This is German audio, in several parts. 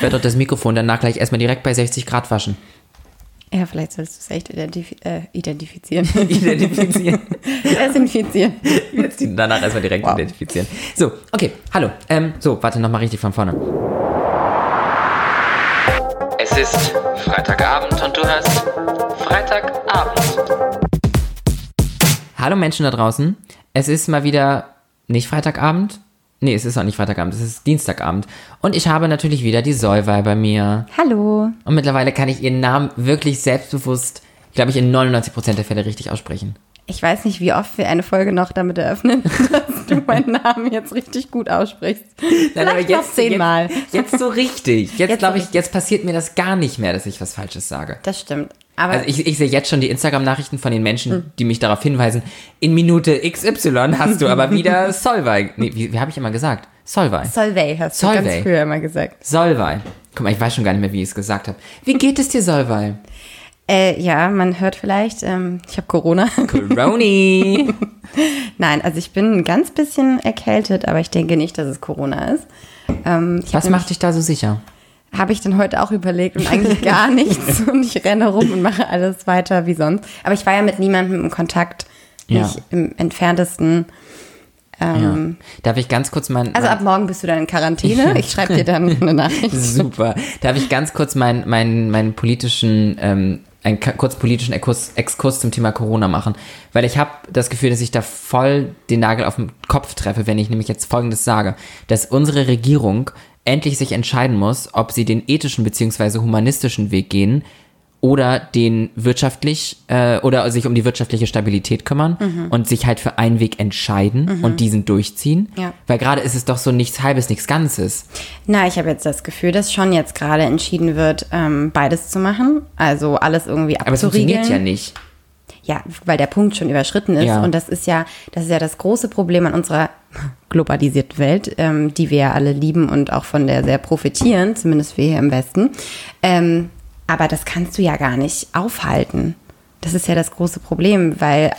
Ich werde doch das Mikrofon danach gleich erstmal direkt bei 60 Grad waschen. Ja, vielleicht solltest du es echt identif äh, identifizieren. Identifizieren. Desinfizieren. Ich werde es danach erstmal direkt Wow. identifizieren. So, okay, hallo. Ähm, so, warte nochmal richtig von vorne. Es ist Freitagabend und du hast Freitagabend. Hallo Menschen da draußen. Es ist mal wieder nicht Freitagabend. Nee, es ist auch nicht Freitagabend, es ist Dienstagabend. Und ich habe natürlich wieder die Solvay bei mir. Hallo. Und mittlerweile kann ich ihren Namen wirklich selbstbewusst, glaube ich, in 99% der Fälle richtig aussprechen. Ich weiß nicht, wie oft wir eine Folge noch damit eröffnen, dass du meinen Namen jetzt richtig gut aussprichst. Vielleicht noch zehnmal. Jetzt, jetzt so richtig. Jetzt, Jetzt glaube ich, jetzt passiert mir das gar nicht mehr, dass ich was Falsches sage. Das stimmt. Aber Also ich, ich sehe jetzt schon die Instagram-Nachrichten von den Menschen, die mich darauf hinweisen, in Minute XY hast du aber wieder Solvay. Nee, wie, wie habe ich immer gesagt? Solvay. Solvay hast du Solvay. ganz früher immer gesagt. Solvay. Guck mal, ich weiß schon gar nicht mehr, wie ich es gesagt habe. Wie geht es dir, Solvay? Äh, ja, man hört vielleicht, ähm, ich habe Corona. Coroni. Nein, also ich bin ein ganz bisschen erkältet, aber ich denke nicht, dass es Corona ist. Ähm, Was macht dich da so sicher? Habe ich dann heute auch überlegt und eigentlich gar nichts. Und ich renne rum und mache alles weiter wie sonst. Aber ich war ja mit niemandem im Kontakt, Ja. nicht im entferntesten. Ähm, Darf ich ganz kurz mein... Also mein ab morgen bist du dann in Quarantäne. Ich schreibe dir dann eine Nachricht. Super. Darf ich ganz kurz meinen mein, meinen politischen, ähm, einen kurz politischen Exkurs, Exkurs zum Thema Corona machen? Weil ich habe das Gefühl, dass ich da voll den Nagel auf den Kopf treffe, wenn ich nämlich jetzt Folgendes sage, dass unsere Regierung endlich sich entscheiden muss, ob sie den ethischen beziehungsweise humanistischen Weg gehen oder den wirtschaftlich äh, oder sich um die wirtschaftliche Stabilität kümmern und sich halt für einen Weg entscheiden und diesen durchziehen. Ja. Weil gerade ist es doch so nichts Halbes, nichts Ganzes. Na, ich habe jetzt das Gefühl, dass schon jetzt gerade entschieden wird, ähm, beides zu machen. Also alles irgendwie Aber es abzuriegeln. funktioniert ja nicht. Ja, weil der Punkt schon überschritten ist. Ja. Und das ist ja, das ist ja das große Problem an unserer globalisierten Welt, ähm, die wir ja alle lieben und auch von der sehr profitieren, zumindest wir hier im Westen. Ähm, aber das kannst du ja gar nicht aufhalten. Das ist ja das große Problem, weil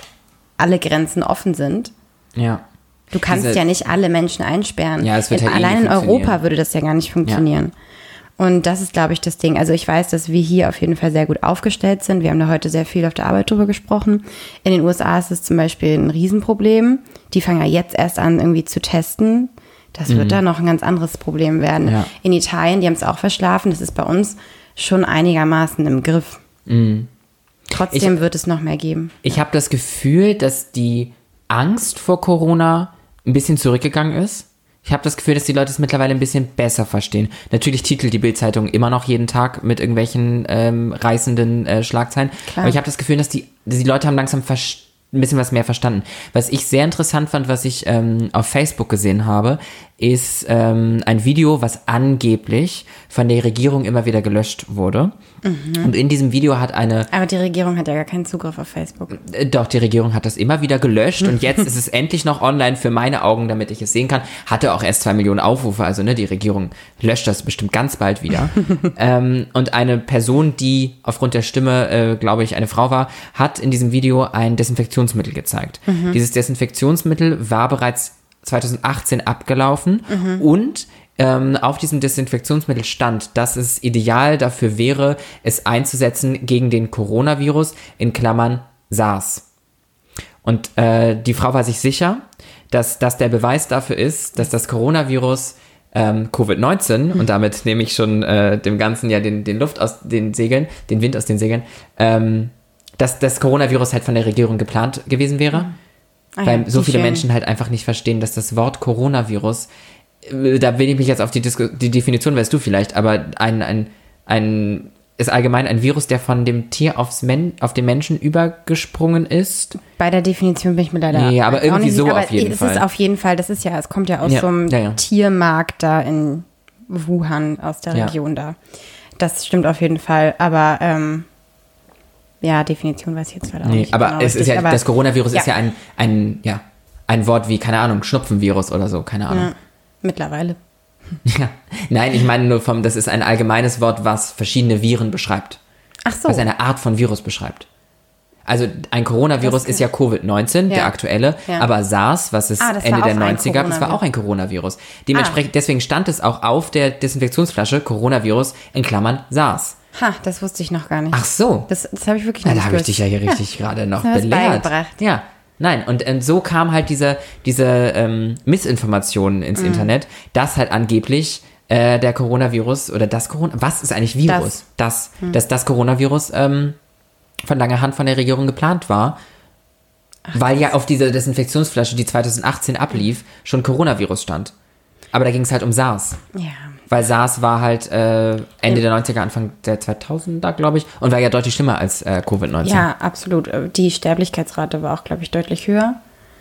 alle Grenzen offen sind. Ja. Du kannst Diese- ja nicht alle Menschen einsperren. Ja, es wird halt eh allein in. Europa würde das ja gar nicht funktionieren. Und das ist, glaube ich, das Ding. Also ich weiß, dass wir hier auf jeden Fall sehr gut aufgestellt sind. Wir haben da heute sehr viel auf der Arbeit drüber gesprochen. In den USA ist es zum Beispiel ein Riesenproblem. Die fangen ja jetzt erst an, irgendwie zu testen. Das wird da noch ein ganz anderes Problem werden. Mhm. Ja. In Italien, die haben es auch verschlafen. Das ist bei uns schon einigermaßen im Griff. Trotzdem wird es noch mehr geben. Ich habe das Gefühl, dass die Angst vor Corona ein bisschen zurückgegangen ist. Ich habe das Gefühl, dass die Leute es mittlerweile ein bisschen besser verstehen. Natürlich titelt die Bildzeitung immer noch jeden Tag mit irgendwelchen ähm, reißenden äh, Schlagzeilen. Klar. Aber ich habe das Gefühl, dass die, dass die Leute haben langsam verstanden ein bisschen was mehr verstanden. Was ich sehr interessant fand, was ich ähm, auf Facebook gesehen habe, ist ähm, ein Video, was angeblich von der Regierung immer wieder gelöscht wurde. Und in diesem Video hat eine Aber die Regierung hat ja gar keinen Zugriff auf Facebook. äh, Doch, die Regierung hat das immer wieder gelöscht und jetzt ist es endlich noch online für meine Augen, damit ich es sehen kann. Hatte auch erst zwei Millionen Aufrufe, also ne, die Regierung löscht das bestimmt ganz bald wieder. ähm, und eine Person, die aufgrund der Stimme, äh, glaube ich, eine Frau war, hat in diesem Video ein Desinfektionsmittel gezeigt. Dieses Desinfektionsmittel war bereits 2018 abgelaufen und ähm, auf diesem Desinfektionsmittel stand, dass es ideal dafür wäre, es einzusetzen gegen den Coronavirus, in Klammern SARS. Und äh, die Frau war sich sicher, dass das der Beweis dafür ist, dass das Coronavirus ähm, Covid-19 und damit nehme ich schon äh, dem Ganzen ja den, den Luft aus den Segeln, den Wind aus den Segeln, ähm, dass das Coronavirus halt von der Regierung geplant gewesen wäre. Ah weil ja, so viele Fälle. Menschen halt einfach nicht verstehen, dass das Wort Coronavirus, äh, da will ich mich jetzt auf die, Disku die Definition, weißt du vielleicht, aber ein, ein, ein ist allgemein ein Virus, der von dem Tier aufs Men auf den Menschen übergesprungen ist. Bei der Definition bin ich mir leider. Ja, aber irgendwie nicht so sicher, auf aber jeden es Fall. ist auf jeden Fall, das ist ja, es kommt ja aus Ja, so einem ja, ja. Tiermarkt da in Wuhan, aus der. Region da. Das stimmt auf jeden Fall, aber ähm, ja, Definition weiß ich jetzt leider auch Nee, nicht. aber genau es ist ja, aber- das Coronavirus ist ja. ja ein, ein, ja, ein Wort wie, keine Ahnung, Schnupfenvirus oder so, keine Ahnung. Ja, mittlerweile. Ja. Nein, ich meine nur vom, das ist ein allgemeines Wort, was verschiedene Viren beschreibt. Ach so. Was eine Art von Virus beschreibt. Also ein Coronavirus ist ja Covid-19, der Ja. aktuelle, Ja. aber SARS, was es Ah, Ende der auch ein 90er gab, das war auch ein Coronavirus. Dementsprechend, deswegen stand es auch auf der Desinfektionsflasche Coronavirus in Klammern SARS. Ha, das wusste ich noch gar nicht. Ach so. Das, das habe ich wirklich Ja, noch da nicht habe ich dich ja hier richtig gerade noch was belehrt. Ja, nein, und ähm, so kam halt diese, diese ähm, Missinformation Mhm. ins Internet, dass halt angeblich äh, der Coronavirus oder das Corona, was ist eigentlich Virus? Das, Hm. dass das Coronavirus ähm, von langer Hand von der Regierung geplant war, weil ja auf dieser Desinfektionsflasche, die 2018 ablief, schon Coronavirus stand. Aber da ging es halt um SARS. Ja. Weil SARS war halt äh, Ende der 90er, Anfang der 2000er, glaube ich, und war ja deutlich schlimmer als äh, Covid-19. ja, absolut. Die Sterblichkeitsrate war auch, glaube ich, deutlich höher.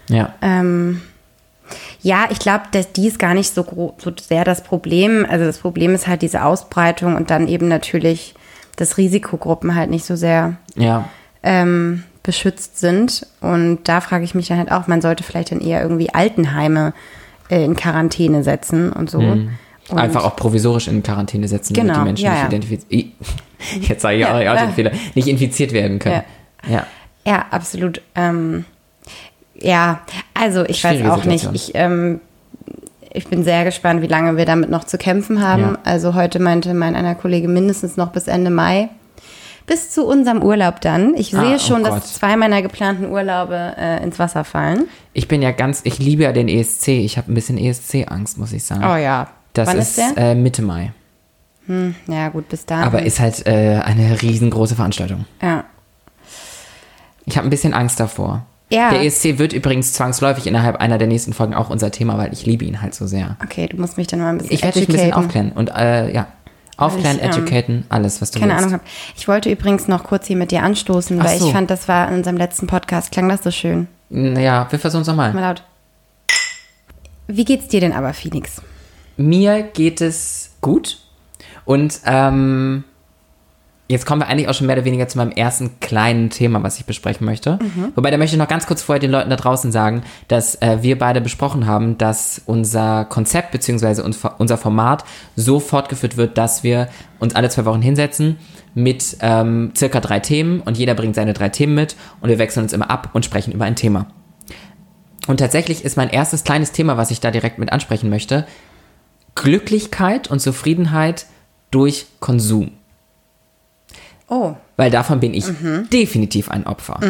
ja. Ähm, ja, ich glaube, dass die ist gar nicht so, so sehr das Problem. Also das Problem ist halt diese Ausbreitung und dann eben natürlich, dass Risikogruppen halt nicht so sehr Ja, ähm, beschützt sind. Und da frage ich mich dann halt auch, man sollte vielleicht dann eher irgendwie Altenheime äh, in Quarantäne setzen und so. Und einfach auch provisorisch in Quarantäne setzen, damit Genau, die Menschen ja, nicht ja. identifiziert. Jetzt sage ich Ja, auch, den Fehler, nicht infiziert werden können. Ja. Ja, absolut. Ähm, ja, also ich weiß Schwierige auch nicht. Situation. Ich, ähm, ich bin sehr gespannt, wie lange wir damit noch zu kämpfen haben. Also heute meinte mein einer Kollege mindestens noch bis Ende Mai. Bis zu unserem Urlaub dann. Ich Ah, sehe oh schon, Gott. dass zwei meiner geplanten Urlaube äh, ins Wasser fallen. Ich bin ja ganz, ich liebe ja den ESC. Ich habe ein bisschen ESC-Angst, muss ich sagen. Oh ja. Das Wann ist, ist? Äh, Mitte Mai. ja, gut, bis dahin. Aber ist halt äh, eine riesengroße Veranstaltung. ja. Ich habe ein bisschen Angst davor. Ja. Der ESC wird übrigens zwangsläufig innerhalb einer der nächsten Folgen auch unser Thema, weil ich liebe ihn halt so sehr. Okay, du musst mich dann mal ein bisschen Ich werde dich ein bisschen aufklären und äh, ja, aufklären, ich, ähm, educaten, alles, was du Keine willst. Ahnung habe. Ich wollte übrigens noch kurz hier mit dir anstoßen, Ach weil so. ich fand, das war in unserem letzten Podcast, klang das so schön. Ja, wir versuchen es nochmal. Mal laut. Wie geht's dir denn aber, Phoenix? Mir geht es gut. Und ähm, jetzt kommen wir eigentlich auch schon mehr oder weniger zu meinem ersten kleinen Thema, was ich besprechen möchte. Wobei, da möchte ich noch ganz kurz vorher den Leuten da draußen sagen, dass äh, wir beide besprochen haben, dass unser Konzept bzw. uns- unser Format so fortgeführt wird, dass wir uns alle zwei Wochen hinsetzen mit ähm, circa drei Themen und jeder bringt seine drei Themen mit und wir wechseln uns immer ab und sprechen über ein Thema. Und tatsächlich ist mein erstes kleines Thema, was ich da direkt mit ansprechen möchte, Glücklichkeit und Zufriedenheit durch Konsum. Oh, Weil davon bin ich definitiv ein Opfer.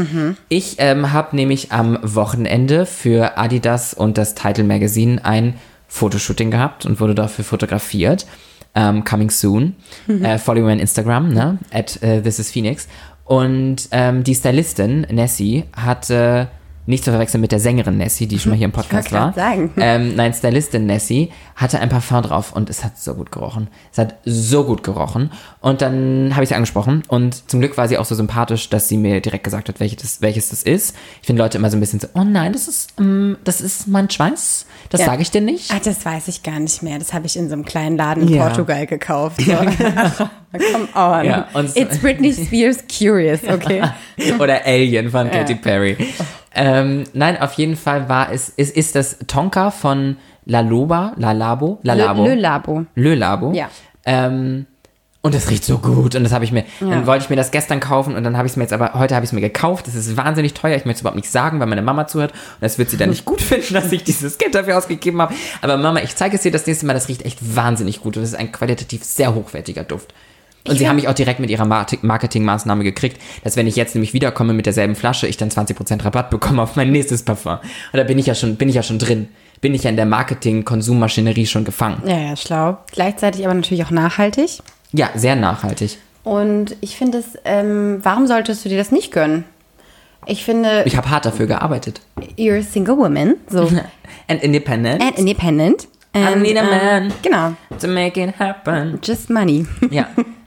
Ich ähm, habe nämlich am Wochenende für Adidas und das Title Magazine ein Fotoshooting gehabt und wurde dafür fotografiert. Ähm, coming soon. Äh, follow me on Instagram, ne? At äh, This is Phoenix. Und ähm, die Stylistin, Nessie, hatte nicht zu verwechseln mit der Sängerin Nessie, die schon mal hier im Podcast war. sagen. Ähm, nein, Stylistin Nessie hatte ein Parfum drauf und es hat so gut gerochen. Es hat so gut gerochen. Und dann habe ich sie angesprochen und zum Glück war sie auch so sympathisch, dass sie mir direkt gesagt hat, welches das, welches das ist. Ich finde Leute immer so ein bisschen so, oh nein, das ist, ähm, das ist mein Schweiß. Das Ja. sage ich dir nicht. Ach, das weiß ich gar nicht mehr. Das habe ich in so einem kleinen Laden in Ja. Portugal gekauft. So. Come on. Ja, It's Britney Spears Curious, okay? Oder Alien von Katy Perry. Ähm, nein, auf jeden Fall war es, ist, ist das Tonka von La Loba, La Labo, La Labo. Le, Le Labo. Le Labo. Ja. Ähm, und das riecht so gut. Und das habe ich mir, dann wollte ich mir das gestern kaufen und dann habe ich es mir jetzt aber, heute habe ich es mir gekauft. Das ist wahnsinnig teuer. Ich möchte es überhaupt nicht sagen, weil meine Mama zuhört. Und das wird sie dann nicht gut finden, dass ich dieses Geld dafür ausgegeben habe. Aber Mama, ich zeige es dir das nächste Mal. Das riecht echt wahnsinnig gut. Und das ist ein qualitativ sehr hochwertiger Duft. Und sie haben mich auch direkt mit ihrer Marketingmaßnahme gekriegt, dass wenn ich jetzt nämlich wiederkomme mit derselben Flasche, ich dann 20% Rabatt bekomme auf mein nächstes Parfum. Und da bin ich ja schon, bin ich ja schon drin. Bin ich ja in der Marketing-Konsummaschinerie schon gefangen. Ja, ja, schlau. Gleichzeitig aber natürlich auch nachhaltig. Ja, sehr nachhaltig. Und ich finde es, ähm, warum solltest du dir das nicht gönnen? Ich finde, Ich habe hart dafür gearbeitet. you're a single woman, so, And independent. and independent. And, need a ähm, man. Genau, to make it happen. just money. Ja,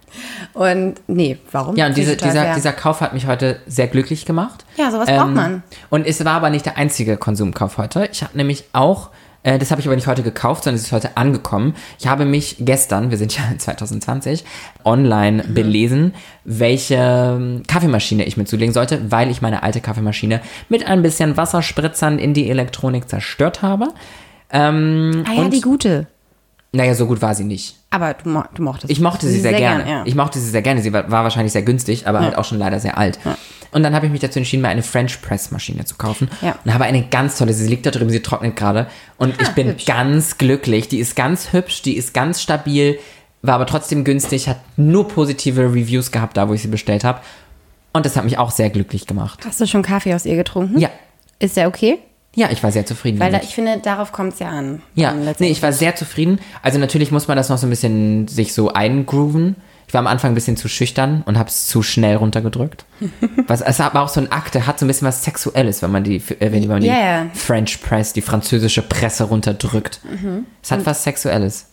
Und nee, warum? ja und diese, dieser, dieser Kauf hat mich heute sehr glücklich gemacht. Ja, sowas braucht man. Und es war aber nicht der einzige Konsumkauf heute. Ich habe nämlich auch, äh, das habe ich aber nicht heute gekauft, sondern es ist heute angekommen. Ich habe mich gestern, wir sind ja in 2020, online Mhm. belesen, welche ähm, Kaffeemaschine ich mir zulegen sollte, weil ich meine alte Kaffeemaschine mit ein bisschen Wasserspritzern in die Elektronik zerstört habe. Ähm, Ah ja, die gute. Naja, so gut war sie nicht. Aber du, mo du mochtest Ich mochte sie sehr, gerne. gern, ja. Ich mochte sie sehr gerne. Sie war, war wahrscheinlich sehr günstig, aber halt auch schon leider sehr alt. Und dann habe ich mich dazu entschieden, mir eine French Press Maschine zu kaufen. Ja. Und habe eine ganz tolle, sie liegt da drüben, sie trocknet gerade. Und ich bin hübsch. ganz glücklich. Die ist ganz hübsch, die ist ganz stabil, war aber trotzdem günstig, hat nur positive Reviews gehabt, da wo ich sie bestellt habe. Und das hat mich auch sehr glücklich gemacht. Hast du schon Kaffee aus ihr getrunken? Ja. Ist der okay? Ja, ich war sehr zufrieden Weil da, ich finde, darauf kommt es ja an. Ja, nee, ich war sehr zufrieden. Also natürlich muss man das noch so ein bisschen sich so eingrooven. Ich war am Anfang ein bisschen zu schüchtern und habe es zu schnell runtergedrückt. Was, es hat aber auch so ein Akt, der hat so ein bisschen was Sexuelles, wenn man die, äh, wenn man die Ja, ja. French Press, die französische Presse runterdrückt. Mhm. Es hat was Sexuelles.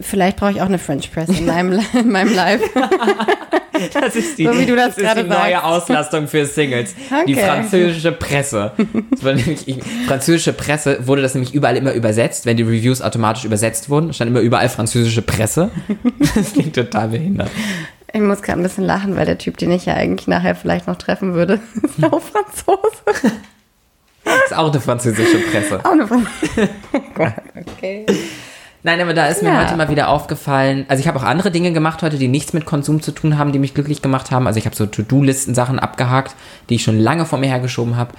Vielleicht brauche ich auch eine French Press in meinem, in meinem Live. Das ist die, So wie du das ist gerade die neue. Auslastung für Singles. Die Okay. französische Presse. Das nämlich, ich, französische Presse wurde das nämlich überall immer übersetzt, wenn die Reviews automatisch übersetzt wurden, stand immer überall französische Presse. Das klingt total behindert. Ich muss gerade ein bisschen lachen, weil der Typ, den ich ja eigentlich nachher vielleicht noch treffen würde, ist auch Franzose. Das ist auch eine französische Presse. Auch eine Franzose. Oh Gott, okay. Nein, aber da ist mir Ja. heute mal wieder aufgefallen. Also ich habe auch andere Dinge gemacht heute, die nichts mit Konsum zu tun haben, die mich glücklich gemacht haben. Also ich habe so To-Do-Listen-Sachen abgehakt, die ich schon lange vor mir hergeschoben habe.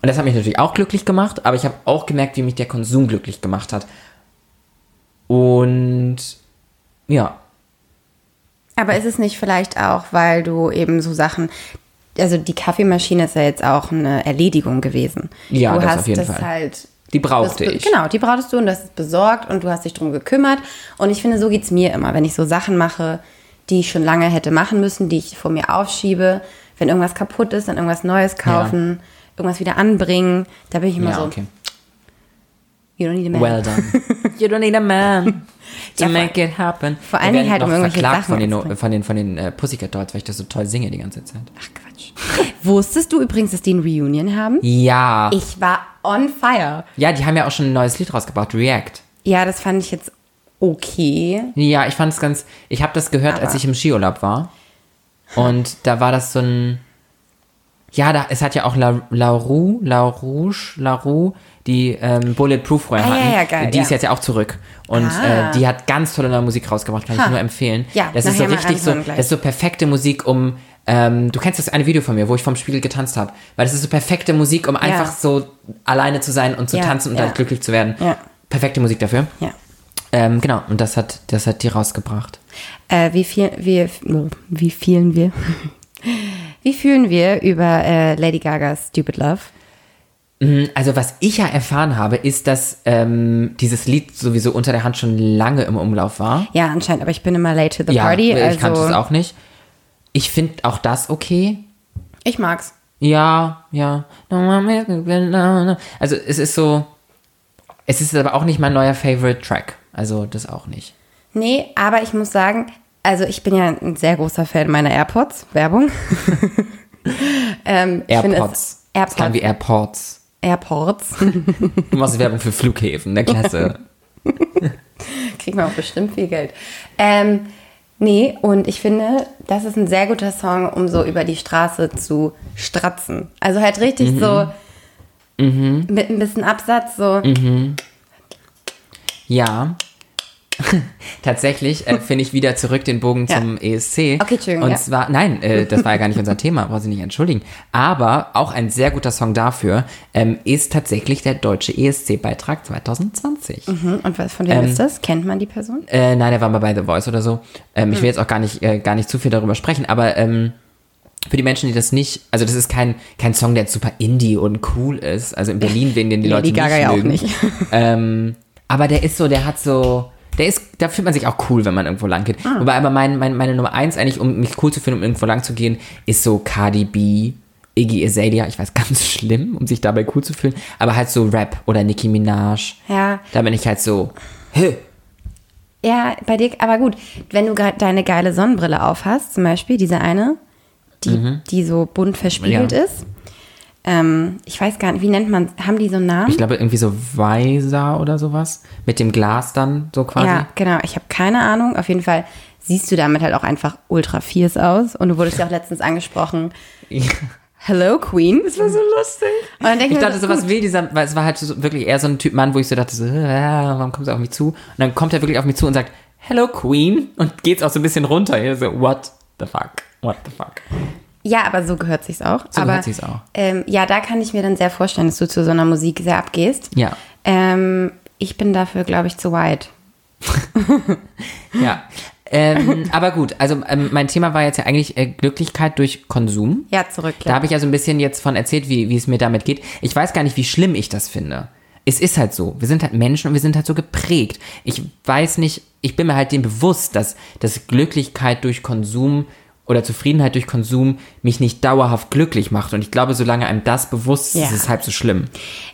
Und das hat mich natürlich auch glücklich gemacht, aber ich habe auch gemerkt, wie mich der Konsum glücklich gemacht hat. Und ja, Aber ist es nicht vielleicht auch, weil du eben so Sachen, also die Kaffeemaschine ist ja jetzt auch eine Erledigung gewesen. Ja, du das hast auf jeden das Fall. halt. Die brauchte das, ich. Genau, die brauchtest du und du hast es besorgt und du hast dich drum gekümmert. Und ich finde, so geht es mir immer, wenn ich so Sachen mache, die ich schon lange hätte machen müssen, die ich vor mir aufschiebe. Wenn irgendwas kaputt ist, dann irgendwas Neues kaufen, irgendwas wieder anbringen. Da bin ich immer Ja, so, okay. you don't need a man. Well done. You don't need a man to Ja, make it happen. vor allen Dingen halt, um irgendwelche Sachen von den, anzubringen. von den, von den äh, Pussycat Dolls, weil ich das so toll singe die ganze Zeit. Ach Quatsch. Wusstest du übrigens, dass die ein Reunion haben? Ja. Ich war on fire. Ja, die haben ja auch schon ein neues Lied rausgebracht, React. Ja, das fand ich jetzt okay. Ja, ich fand es ganz. Ich habe das gehört, als Aber- ich im Skiurlaub war. Und da war das so ein. Ja, da, es hat ja auch La, La Roux, La Rouge, La Roux, die ähm, Bulletproof vorher Ah, ja, hatten. ja, geil, die ist ja. jetzt ja auch zurück. Und Ah. äh, die hat ganz tolle neue Musik rausgebracht, kann ich Ha. nur empfehlen. Ja, das ist so richtig so, gleich. das ist so perfekte Musik, um. Ähm, du kennst das eine Video von mir, wo ich vom Spiegel getanzt habe. Weil das ist so perfekte Musik, um einfach so alleine zu sein und zu Ja, tanzen und ja. halt glücklich zu werden. Ja. Perfekte Musik dafür. Ja. Ähm, genau, und das hat, das hat die rausgebracht. Äh, wie viel, wie, wie vielen wir? Wie fühlen wir über äh, Lady Gagas Stupid Love? Also was ich ja erfahren habe, ist, dass ähm, dieses Lied sowieso unter der Hand schon lange im Umlauf war. Ja, anscheinend, aber ich bin immer late to the ja, party. ich also kannte es auch nicht. Ich finde auch das okay. Ich mag's. Ja, ja. Also es ist so, es ist aber auch nicht mein neuer Favorite Track. Also das auch nicht. Nee, aber ich muss sagen, also ich bin ja ein sehr großer Fan meiner AirPods. Werbung. ähm, ich finde Airpods. Es, Das klang wie AirPods. Airports. Du machst Werbung für Flughäfen, der Klasse. Kriegt man auch bestimmt viel Geld. Ähm, nee, und ich finde, das ist ein sehr guter Song, um so über die Straße zu stratzen. Also halt richtig so mit ein bisschen Absatz, so. Ja. Tatsächlich äh, finde ich wieder zurück den Bogen Ja. zum ESC. Okay, Entschuldigung, Und ja. zwar, nein, äh, das war ja gar nicht unser Thema, brauche ich nicht entschuldigen. Aber auch ein sehr guter Song dafür ähm, ist tatsächlich der deutsche ESC-Beitrag 2020. Hm, Und was, von wem Ähm, ist das? Kennt man die Person? Äh, nein, der war mal bei The Voice oder so. Ähm, Hm. Ich will jetzt auch gar nicht, äh, gar nicht zu viel darüber sprechen, aber ähm, für die Menschen, die das nicht, also das ist kein, kein Song, der jetzt super indie und cool ist. Also in Berlin, wegen den die Leute Gaga nicht ja auch mögen. nicht. Ähm, aber der ist so, der hat so, der ist, da fühlt man sich auch cool, wenn man irgendwo lang geht. Ah. Wobei aber mein, mein, meine Nummer eins eigentlich, um mich cool zu finden, um irgendwo lang zu gehen, ist so Cardi B, Iggy Azalea. Ich weiß, ganz schlimm, um sich dabei cool zu fühlen. Aber halt so Rap oder Nicki Minaj. Ja. Da bin ich halt so, hö. Ja, bei dir, aber gut, wenn du gerade deine geile Sonnenbrille aufhast, zum Beispiel, diese eine, die, die so bunt verspiegelt Mhm. Ja. ist. Ähm, ich weiß gar nicht, wie nennt man, haben die so einen Namen? Ich glaube, irgendwie so Weiser oder sowas. Mit dem Glas dann so quasi. Ja, genau. Ich habe keine Ahnung. Auf jeden Fall siehst du damit halt auch einfach ultra fierce aus. Und du wurdest ja auch letztens angesprochen. Hello Queen. Das war so lustig. Und dann denke Ich dachte so, was will dieser, weil es war halt so wirklich eher so ein Typ Mann, wo ich so dachte so, äh, warum kommt er auf mich zu? Und dann kommt er wirklich auf mich zu und sagt, Hello Queen und geht's auch so ein bisschen runter. Hier so, what the fuck? What the fuck? Ja, aber so gehört sich's auch. So aber, gehört sich's auch. Ähm, ja, da kann ich mir dann sehr vorstellen, dass du zu so einer Musik sehr abgehst. Ja. Ähm, ich bin dafür, glaube ich, zu weit. Ja. ähm, aber gut, also ähm, mein Thema war jetzt ja eigentlich äh, Glücklichkeit durch Konsum. Ja, zurück. Da habe ich ja so ein bisschen jetzt von erzählt, wie, wie es mir damit geht. Ich weiß gar nicht, wie schlimm ich das finde. Es ist halt so. Wir sind halt Menschen und wir sind halt so geprägt. Ich weiß nicht, ich bin mir halt dem bewusst, dass, dass Glücklichkeit durch Konsum oder Zufriedenheit durch Konsum mich nicht dauerhaft glücklich macht. Und ich glaube, solange einem das bewusst ist, Ja. ist es halb so schlimm.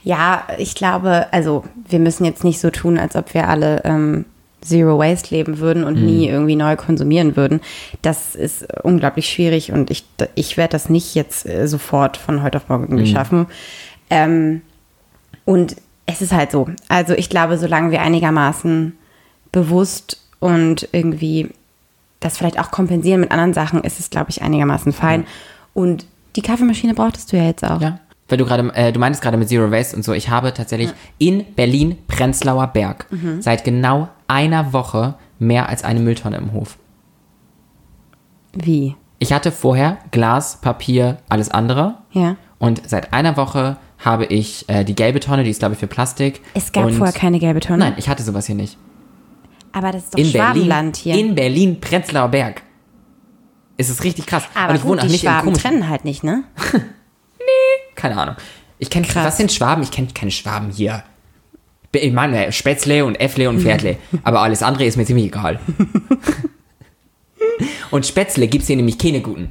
Ja, ich glaube, also wir müssen jetzt nicht so tun, als ob wir alle ähm, Zero Waste leben würden und nie irgendwie neu konsumieren würden. Das ist unglaublich schwierig und ich, ich werde das nicht jetzt äh, sofort von heute auf morgen irgendwie schaffen. Ähm, und es ist halt so. Also ich glaube, solange wir einigermaßen bewusst und irgendwie das vielleicht auch kompensieren mit anderen Sachen, ist es, glaube ich, einigermaßen fein. Und die Kaffeemaschine brauchtest du ja jetzt auch. Ja. Weil du gerade, äh, du meintest gerade mit Zero Waste und so, ich habe tatsächlich in Berlin Prenzlauer Berg seit genau einer Woche mehr als eine Mülltonne im Hof. Wie? Ich hatte vorher Glas, Papier, alles andere. Ja. Und seit einer Woche habe ich äh, die gelbe Tonne, die ist glaube ich für Plastik. Es gab und vorher keine gelbe Tonne. Nein, ich hatte sowas hier nicht. Aber das ist doch In Berlin, Schwabenland hier. in Berlin, Prenzlauer Berg. Es ist richtig krass. Aber und ich gut, wohne auch die nicht im Schwaben komischen. trennen halt nicht, ne? Keine Ahnung. Ich kenne Krass. was sind Schwaben? Ich kenne keine Schwaben hier. Ich meine Spätzle und Äffle und Pferdle. aber alles andere ist mir ziemlich egal. und Spätzle gibt es hier nämlich keine guten.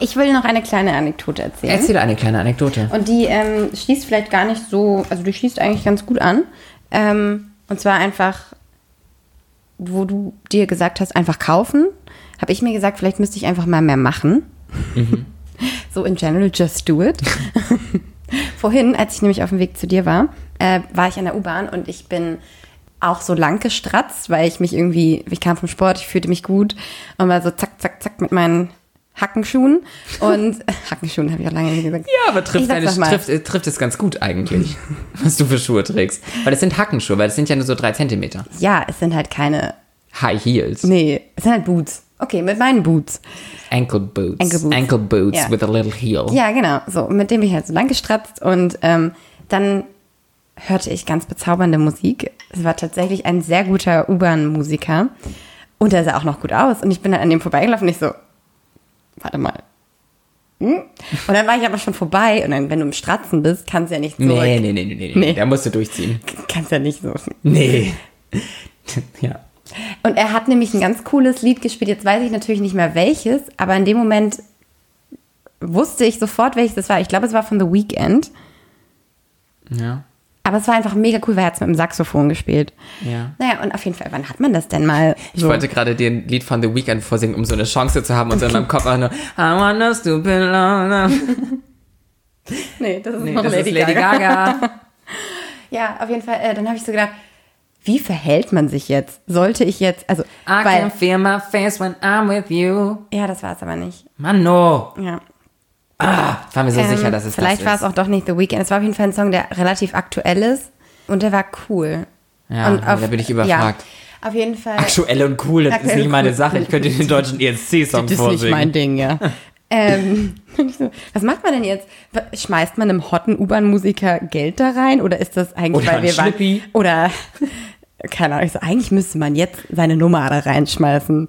Ich will noch eine kleine Anekdote erzählen. Erzähl eine kleine Anekdote. Und die ähm, schließt vielleicht gar nicht so, also die schließt eigentlich ganz gut an. Ähm, und zwar einfach, wo du dir gesagt hast, einfach kaufen, habe ich mir gesagt, vielleicht müsste ich einfach mal mehr machen. so in general, just do it. Vorhin, als ich nämlich auf dem Weg zu dir war, äh, war ich an der U-Bahn und ich bin auch so lang gestratzt, weil ich mich irgendwie, ich kam vom Sport, ich fühlte mich gut und war so zack, zack, zack mit meinen Hackenschuhen und Hackenschuhen habe ich auch lange nicht gesagt. Ja, aber trifft, deine, trifft, äh, trifft es ganz gut eigentlich, was du für Schuhe trägst. Weil das sind Hackenschuhe, weil das sind ja nur so drei Zentimeter. Ja, es sind halt keine, High Heels. nee, es sind halt Boots. Okay, mit meinen Boots. Ankle Boots. Ankle Boots. Ankle Boots Ja. with a little heel. Ja, genau. So, mit dem bin ich halt so lang gestratzt und ähm, dann hörte ich ganz bezaubernde Musik. Es war tatsächlich ein sehr guter U-Bahn-Musiker und er sah auch noch gut aus und ich bin dann an dem vorbeigelaufen und ich so, warte mal. Hm? Und dann war ich aber schon vorbei und dann, wenn du im Stratzen bist, kannst du ja nicht zurück. Nee, nee, nee, nee, nee, Nee. Da musst du durchziehen. Kannst ja nicht so. Nee. ja. Und er hat nämlich ein ganz cooles Lied gespielt. Jetzt weiß ich natürlich nicht mehr welches, aber in dem Moment wusste ich sofort, welches das war. Ich glaube, es war von The Weeknd. Ja. Aber es war einfach mega cool, weil er hat es mit dem Saxophon gespielt. Ja. Naja, und auf jeden Fall, wann hat man das denn mal? Ich wollte gerade den Lied von The Weeknd vorsingen, um so eine Chance zu haben und so in meinem Kopf auch nur I wanna stupid love. nee, das ist Nee, noch das Lady, ist Lady Gaga. Gaga. Ja, auf jeden Fall, äh, dann habe ich so gedacht, wie verhält man sich jetzt? Sollte ich jetzt, also, I weil, can feel my face when I'm with you. ja, das war es aber nicht. Mann, no. Ja. Ah, war mir so Ähm, sicher, dass es vielleicht das war ist. es auch doch nicht The Weeknd. Es war auf jeden Fall ein Song, der relativ aktuell ist und der war cool. Ja, und da bin ich überfragt. Ja, auf jeden Fall. Aktuell und cool, das ist nicht meine cool. Sache. Ich könnte den deutschen ESC-Song vorsingen. Ding, ja. ähm, und ich so, was macht man denn jetzt? Schmeißt man einem hotten U-Bahn-Musiker Geld da rein oder ist das eigentlich, Oder weil ein wir waren, Schlippi. oder keine Ahnung, ich so, eigentlich müsste man jetzt seine Nummer da reinschmeißen.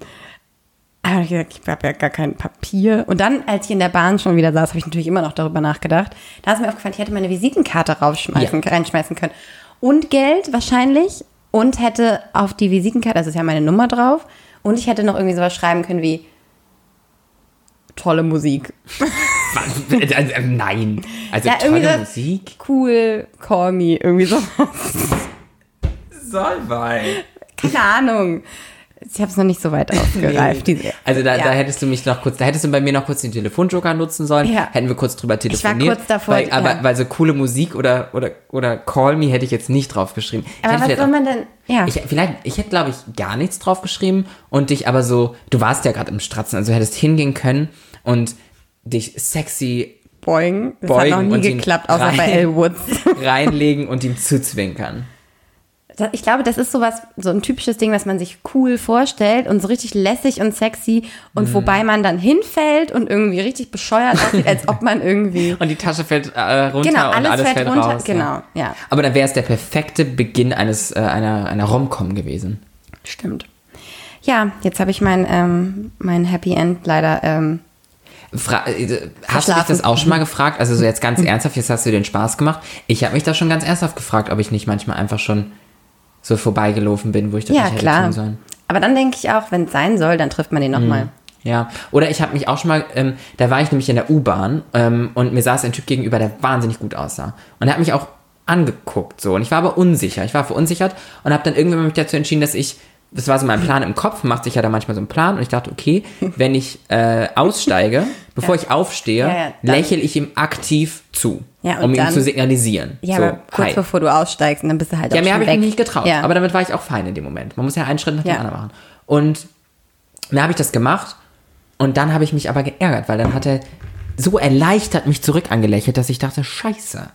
Aber ich gesagt, ich habe ja gar kein Papier. Und dann, als ich in der Bahn schon wieder saß, habe ich natürlich immer noch darüber nachgedacht. Da ist mir aufgefallen, ich hätte meine Visitenkarte rausschmeißen, Ja. reinschmeißen können. Und Geld wahrscheinlich. Und hätte auf die Visitenkarte, also ist ja meine Nummer drauf. Und ich hätte noch irgendwie sowas schreiben können wie tolle Musik. Was? Äh, äh, Nein. Also Ja, tolle so- Musik. Cool, call me, irgendwie so. Soll bei. Keine Ahnung. Ich habe es noch nicht so weit ausgereift. Diese, Also da, Ja. da hättest du mich noch kurz, da hättest du bei mir noch kurz den Telefonjoker nutzen sollen. Ja. Hätten wir kurz drüber war telefoniert. kurz davor, Weil, aber ja. weil so coole Musik oder, oder, oder Call Me hätte ich jetzt nicht drauf geschrieben. Ich aber was soll man denn? Ja. Ich, vielleicht, ich hätte, glaube ich, gar nichts drauf geschrieben und dich aber so, du warst ja gerade im Stratzen, also hättest hingehen können und dich sexy Beugen. Das Beugen hat noch nie geklappt, außer rein- bei Elle Woods. reinlegen und ihm zuzwinkern. Ich glaube, das ist sowas, so ein typisches Ding, was man sich cool vorstellt und so richtig lässig und sexy und Mhm. wobei man dann hinfällt und irgendwie richtig bescheuert aussieht, als ob man irgendwie. Und die Tasche fällt äh, runter Genau, und alles, alles fällt fällt runter. raus. genau, ja. Ja. Aber dann wäre es der perfekte Beginn eines äh, einer, einer Rom-Com gewesen. Stimmt. Ja, jetzt habe ich mein, ähm, mein Happy End leider. Ähm, Fra äh, hast du dich das auch schon mal gefragt? Also so jetzt ganz ernsthaft, jetzt hast du den Spaß gemacht. Ich habe mich da schon ganz ernsthaft gefragt, ob ich nicht manchmal einfach schon so vorbeigelaufen bin, wo ich das ja, nicht hätte klar. tun sollen. Aber dann denke ich auch, wenn es sein soll, dann trifft man den nochmal. Ja, oder ich habe mich auch schon mal, ähm, da war ich nämlich in der U-Bahn ähm, und mir saß ein Typ gegenüber, der wahnsinnig gut aussah. Und er hat mich auch angeguckt so und ich war aber unsicher. Ich war verunsichert und habe dann irgendwann mich dazu entschieden, dass ich, das war so mein Plan im Kopf, macht sich ja da manchmal so ein Plan und ich dachte, okay, wenn ich äh, aussteige, bevor ich aufstehe, Ja, ja, lächle ich ihm aktiv zu, Ja, um ihm dann- zu signalisieren. Ja, so, aber kurz hi. bevor du aussteigst, und dann bist du halt Ja, auch mehr schon habe ich mich nicht getraut. Ja. Aber damit war ich auch fein in dem Moment. Man muss ja einen Schritt nach dem Ja. anderen machen. Und dann habe ich das gemacht und dann habe ich mich aber geärgert, weil dann hat er so erleichtert mich zurück angelächelt, dass ich dachte, scheiße,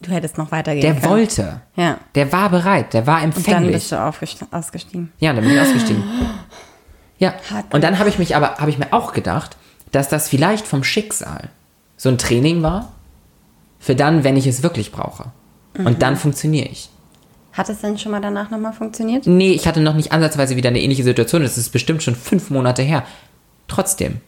du hättest noch weitergehen der können. wollte. Ja. Der war bereit, der war Und dann empfänglich. bist du ausgestiegen. Ja, dann bin ich ausgestiegen. Ja, Hart und dann habe ich mich aber, habe ich mir auch gedacht, dass das vielleicht vom Schicksal so ein Training war, für dann, wenn ich es wirklich brauche. Mhm. Und dann funktioniere ich. Hat es denn schon mal danach nochmal funktioniert? Nee, ich hatte noch nicht ansatzweise wieder eine ähnliche Situation. Das ist bestimmt schon fünf Monate her. Trotzdem.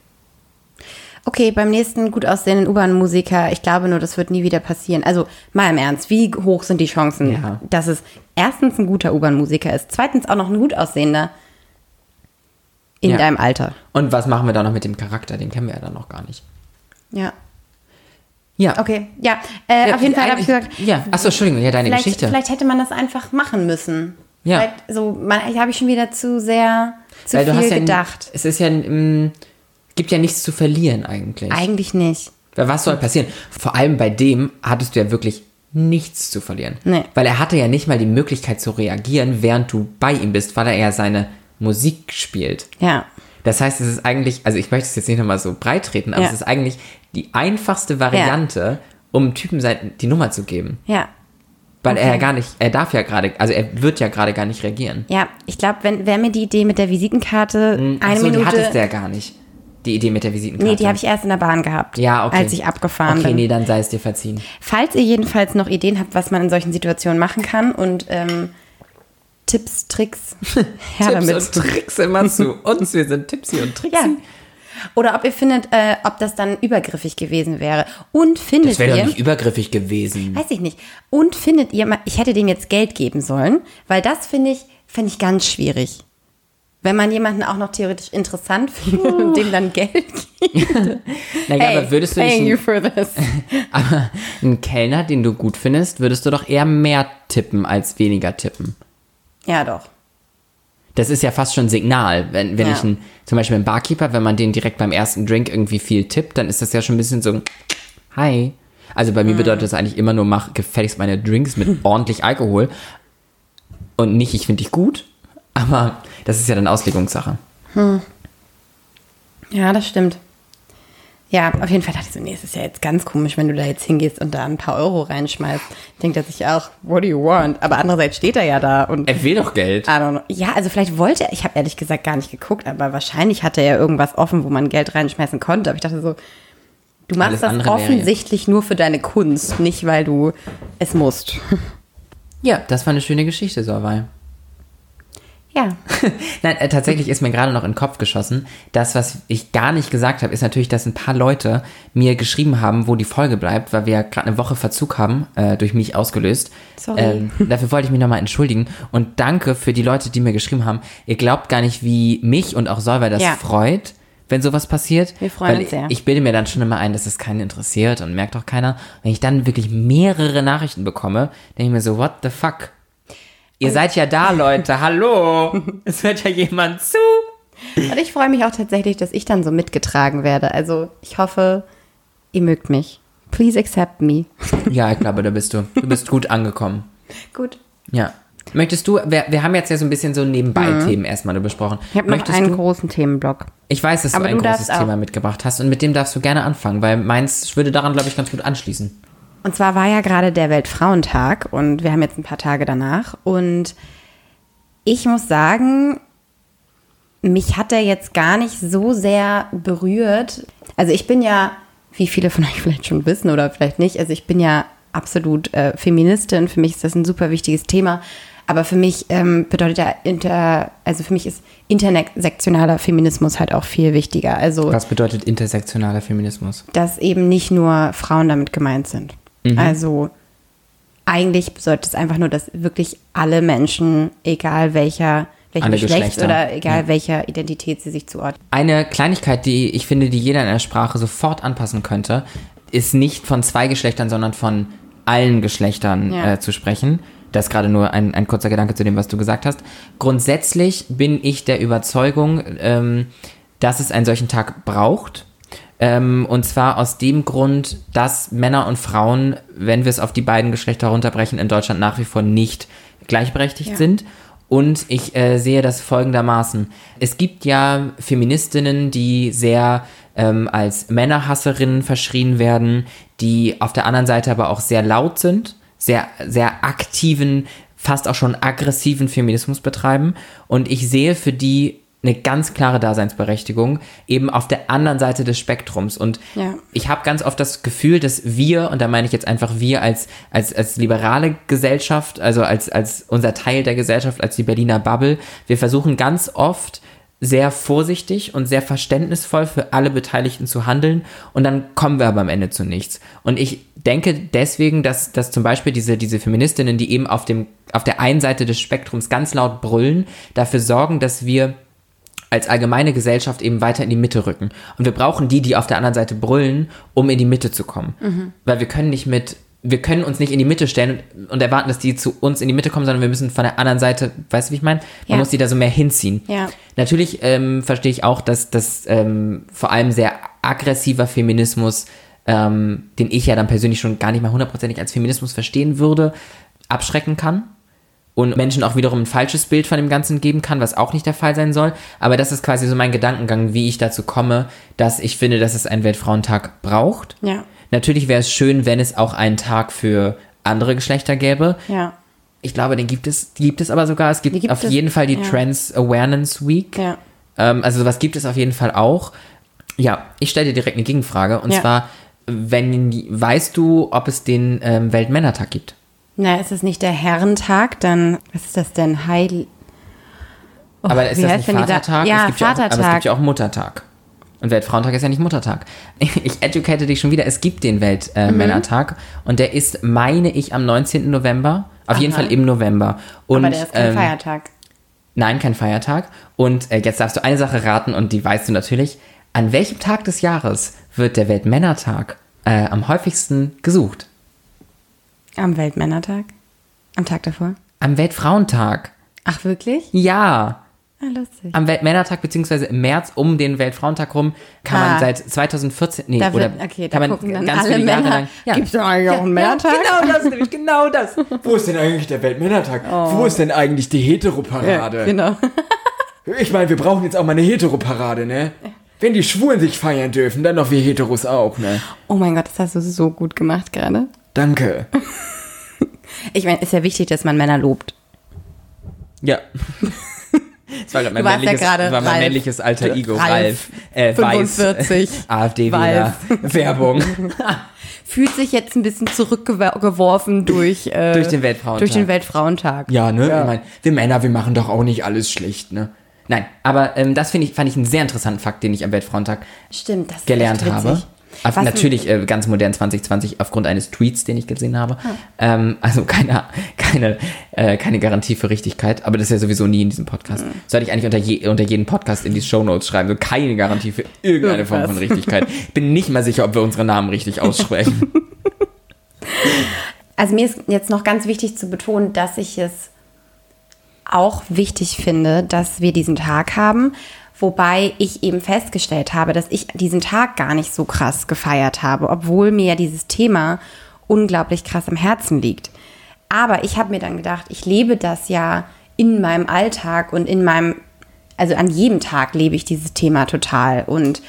Okay, beim nächsten gut aussehenden U-Bahn-Musiker, ich glaube nur, das wird nie wieder passieren. Also mal im Ernst, wie hoch sind die Chancen, Ja. dass es erstens ein guter U-Bahn-Musiker ist, zweitens auch noch ein gut aussehender in Ja. deinem Alter. Und was machen wir da noch mit dem Charakter? Den kennen wir ja dann noch gar nicht. Ja. Ja. Okay, ja. Äh, Ja, auf jeden Fall habe ich gesagt, Ja, achso, Entschuldigung, ja, deine vielleicht, Geschichte. vielleicht hätte man das einfach machen müssen. Ja. Vielleicht so, man, ich habe ich schon wieder zu sehr, zu Weil du viel hast ja, gedacht. Es ist ja, mm, gibt ja nichts zu verlieren eigentlich. Eigentlich nicht. Weil was soll passieren? Vor allem bei dem hattest du ja wirklich nichts zu verlieren. Nee. Weil er hatte ja nicht mal die Möglichkeit zu reagieren, während du bei ihm bist, weil er ja seine Musik spielt. Ja. Das heißt, es ist eigentlich, also ich möchte es jetzt nicht nochmal so breit treten, aber Ja. es ist eigentlich die einfachste Variante, um einem Typen die Nummer zu geben. Ja. Weil er ja Okay. gar nicht, er darf ja gerade, also er wird ja gerade gar nicht reagieren. Ja, ich glaube, wenn wäre mir die Idee mit der Visitenkarte eine Ach so, die Minute. hattest du ja gar nicht. Die Idee mit der Visitenkarte. Nee, die habe ich erst in der Bahn gehabt. Ja, okay. Als ich abgefahren Okay, bin. nee, dann sei es dir verziehen. Falls ihr jedenfalls noch Ideen habt, was man in solchen Situationen machen kann und ähm, Tipps, Tricks, her Tipps damit. und Tricks immer zu uns. Wir sind Tipsy und Trixy. Ja. Oder ob ihr findet, äh, ob das dann übergriffig gewesen wäre. Und findet Das wäre ihr, doch nicht übergriffig gewesen. weiß ich nicht, und findet ihr, mal- ich hätte dem jetzt Geld geben sollen, weil das finde ich, finde ich ganz schwierig. Wenn man jemanden auch noch theoretisch interessant findet und dem dann Geld gibt. Naja, Hey, aber würdest du paying you nicht for this. aber einen Kellner, den du gut findest, würdest du doch eher mehr tippen als weniger tippen. Ja, doch. Das ist ja fast schon ein Signal. Wenn, wenn Ja. ich einen, zum Beispiel einen Barkeeper, wenn man den direkt beim ersten Drink irgendwie viel tippt, dann ist das ja schon ein bisschen so, hi. Also bei mir bedeutet das eigentlich immer nur, mach gefälligst meine Drinks mit ordentlich Alkohol. Und nicht, ich finde dich gut. Aber das ist ja dann Auslegungssache. Ja, das stimmt. Ja, auf jeden Fall dachte ich so, nee, es ist ja jetzt ganz komisch, wenn du da jetzt hingehst und da ein paar Euro reinschmeißt. Denkt er sich auch, what do you want? Aber andererseits steht er ja da und Er will doch Geld. Ja, also vielleicht wollte er, ich habe ehrlich gesagt gar nicht geguckt, aber wahrscheinlich hatte er irgendwas offen, wo man Geld reinschmeißen konnte. Aber ich dachte so, du machst Alles das offensichtlich nur für deine Kunst, nicht weil du es musst. Ja, das war eine schöne Geschichte, Solvay. Ja. Nein, äh, tatsächlich ist mir gerade noch in den Kopf geschossen. Das, was ich gar nicht gesagt habe, ist natürlich, dass ein paar Leute mir geschrieben haben, wo die Folge bleibt, weil wir ja gerade eine Woche Verzug haben, äh, durch mich ausgelöst. Sorry. Ähm, dafür wollte ich mich nochmal entschuldigen. Und danke für die Leute, die mir geschrieben haben. Ihr glaubt gar nicht, wie mich und auch Solver das Ja. freut, wenn sowas passiert. Wir freuen uns sehr. Ich bilde mir dann schon immer ein, dass es keinen interessiert und merkt auch keiner. Wenn ich dann wirklich mehrere Nachrichten bekomme, denke ich mir so, what the fuck? Ihr seid ja da, Leute. Hallo. Es hört ja jemand zu. Und ich freue mich auch tatsächlich, dass ich dann so mitgetragen werde. Also ich hoffe, ihr mögt mich. Please accept me. Ja, ich glaube, da bist du. Du bist gut angekommen. Gut. Ja. Möchtest du, wir, wir haben jetzt ja so ein bisschen so Nebenbei-Themen erstmal nur besprochen. Ich habe noch einen du, großen Themenblock. ich weiß, dass Aber du ein großes darfst auch. Thema mitgebracht hast und mit dem darfst du gerne anfangen, weil meins würde daran, glaube ich, ganz gut anschließen. Und zwar war ja gerade der Weltfrauentag und wir haben jetzt ein paar Tage danach. Und ich muss sagen, mich hat er jetzt gar nicht so sehr berührt. Also ich bin ja, wie viele von euch vielleicht schon wissen oder vielleicht nicht, also ich bin ja absolut äh, Feministin. Für mich ist das ein super wichtiges Thema. Aber für mich ähm, bedeutet ja inter, also für mich ist intersektionaler Feminismus halt auch viel wichtiger. Also Was bedeutet intersektionaler Feminismus? dass eben nicht nur Frauen damit gemeint sind. Mhm. Also eigentlich bedeutet es einfach nur, dass wirklich alle Menschen, egal welcher, Geschlechts Geschlechter. oder egal welcher Identität sie sich zuordnen. Eine Kleinigkeit, die ich finde, die jeder in der Sprache sofort anpassen könnte, ist nicht von zwei Geschlechtern, sondern von allen Geschlechtern Ja. äh, zu sprechen. Das ist gerade nur ein, ein kurzer Gedanke zu dem, was du gesagt hast. Grundsätzlich bin ich der Überzeugung, ähm, dass es einen solchen Tag braucht. Ähm, und zwar aus dem Grund, dass Männer und Frauen, wenn wir es auf die beiden Geschlechter runterbrechen, in Deutschland nach wie vor nicht gleichberechtigt Ja. sind. Und ich äh, sehe das folgendermaßen. Es gibt ja Feministinnen, die sehr ähm, als Männerhasserinnen verschrien werden, die auf der anderen Seite aber auch sehr laut sind, sehr, sehr aktiven, fast auch schon aggressiven Feminismus betreiben. Und ich sehe für die eine ganz klare Daseinsberechtigung, eben auf der anderen Seite des Spektrums. Und Ja. ich habe ganz oft das Gefühl, dass wir, und da meine ich jetzt einfach wir als, als, als liberale Gesellschaft, also als, als unser Teil der Gesellschaft, als die Berliner Bubble, wir versuchen ganz oft sehr vorsichtig und sehr verständnisvoll für alle Beteiligten zu handeln und dann kommen wir aber am Ende zu nichts. Und ich denke deswegen, dass, dass zum Beispiel diese, diese Feministinnen, die eben auf, dem, auf der einen Seite des Spektrums ganz laut brüllen, dafür sorgen, dass wir als allgemeine Gesellschaft eben weiter in die Mitte rücken. Und wir brauchen die, die auf der anderen Seite brüllen, um in die Mitte zu kommen. Weil wir können nicht mit, wir können uns nicht in die Mitte stellen und, und erwarten, dass die zu uns in die Mitte kommen, sondern wir müssen von der anderen Seite, weißt du, wie ich meine? Man Ja. muss die da so mehr hinziehen. Ja. Natürlich ähm, verstehe ich auch, dass das ähm, vor allem sehr aggressiver Feminismus, ähm, den ich ja dann persönlich schon gar nicht mal hundertprozentig als Feminismus verstehen würde, abschrecken kann und Menschen auch wiederum ein falsches Bild von dem Ganzen geben kann, was auch nicht der Fall sein soll. Aber das ist quasi so mein Gedankengang, wie ich dazu komme, dass ich finde, dass es einen Weltfrauentag braucht. Ja. Natürlich wäre es schön, wenn es auch einen Tag für andere Geschlechter gäbe. Ja. Ich glaube, den gibt es, gibt es aber sogar. Es gibt, gibt auf es, jeden Fall die ja. Trans Awareness Week. Ja. Ähm, also sowas gibt es auf jeden Fall auch. Ja, ich stelle dir direkt eine Gegenfrage. Und Ja. zwar, wenn weißt du, ob es den ähm, Weltmännertag gibt? Na, ist es nicht der Herrentag, dann, was ist das denn? Heil. Oh, aber ist das nicht Vatertag? Ja, es gibt Ja auch, aber es Vatertag. gibt ja auch Muttertag. Und Weltfrauentag ist ja nicht Muttertag. Ich educate dich schon wieder. Es gibt den Weltmännertag Mhm. und der ist, meine ich, am 19. November. Auf jeden Aha. Fall im November. Und, aber der ist kein ähm, Feiertag. Nein, kein Feiertag. Und äh, jetzt darfst du eine Sache raten und die weißt du natürlich. An welchem Tag des Jahres wird der Weltmännertag äh, am häufigsten gesucht? Am Weltmännertag? Am Tag davor? Am Weltfrauentag. Ach, wirklich? Ja. Ah, lustig. Am Weltmännertag beziehungsweise im März um den Weltfrauentag rum kann man Ah. seit 2014, nee, Da wird- oder okay, da kann man gucken dann ganz alle viele Jahre Männer. lang. Ja. Gibt's da eigentlich auch einen Männertag? Ja, genau das, nämlich genau das. Wo ist denn eigentlich der Weltmännertag? Wo ist denn eigentlich die Heteroparade? Genau. Ich meine, wir brauchen jetzt auch mal eine Heteroparade, ne? Wenn die Schwulen sich feiern dürfen, dann doch wir Heteros auch, ne? Oh mein Gott, das hast du so gut gemacht gerade. Danke. Ich meine, ist ja wichtig, dass man Männer lobt. Ja. Das war gerade mein, ja männliches, gerade war mein Ralf. männliches alter Ego. Ralf, Ralf. Äh, 45. Weiß. AfD Weiß. wieder. Werbung. Fühlt sich jetzt ein bisschen zurückgeworfen durch, äh, Durch den Weltfrauentag. Durch den Weltfrauentag. Ja, ne? Ja. Ich mein, wir Männer, wir machen doch auch nicht alles schlecht, ne? Nein, aber ähm, das finde ich, fand ich einen sehr interessanten Fakt, den ich am Weltfrauentag Stimmt, das ist gelernt habe. Auf, natürlich äh, ganz modern 2020 aufgrund eines Tweets, den ich gesehen habe. Ah. Ähm, also keine, keine, äh, keine Garantie für Richtigkeit, aber das ist ja sowieso nie in diesem Podcast. Mhm. Sollte ich eigentlich unter, je, unter jeden Podcast in die Shownotes schreiben, so keine Garantie für irgendeine Form von. Richtigkeit. Bin nicht mal sicher, ob wir unsere Namen richtig aussprechen. Also mir ist jetzt noch ganz wichtig zu betonen, dass ich es auch wichtig finde, dass wir diesen Tag haben, wobei ich eben festgestellt habe, dass ich diesen Tag gar nicht so krass gefeiert habe, obwohl mir ja dieses Thema unglaublich krass am Herzen liegt. Aber ich habe mir dann gedacht, ich lebe das ja in meinem Alltag und in meinem, also an jedem Tag lebe ich dieses Thema total und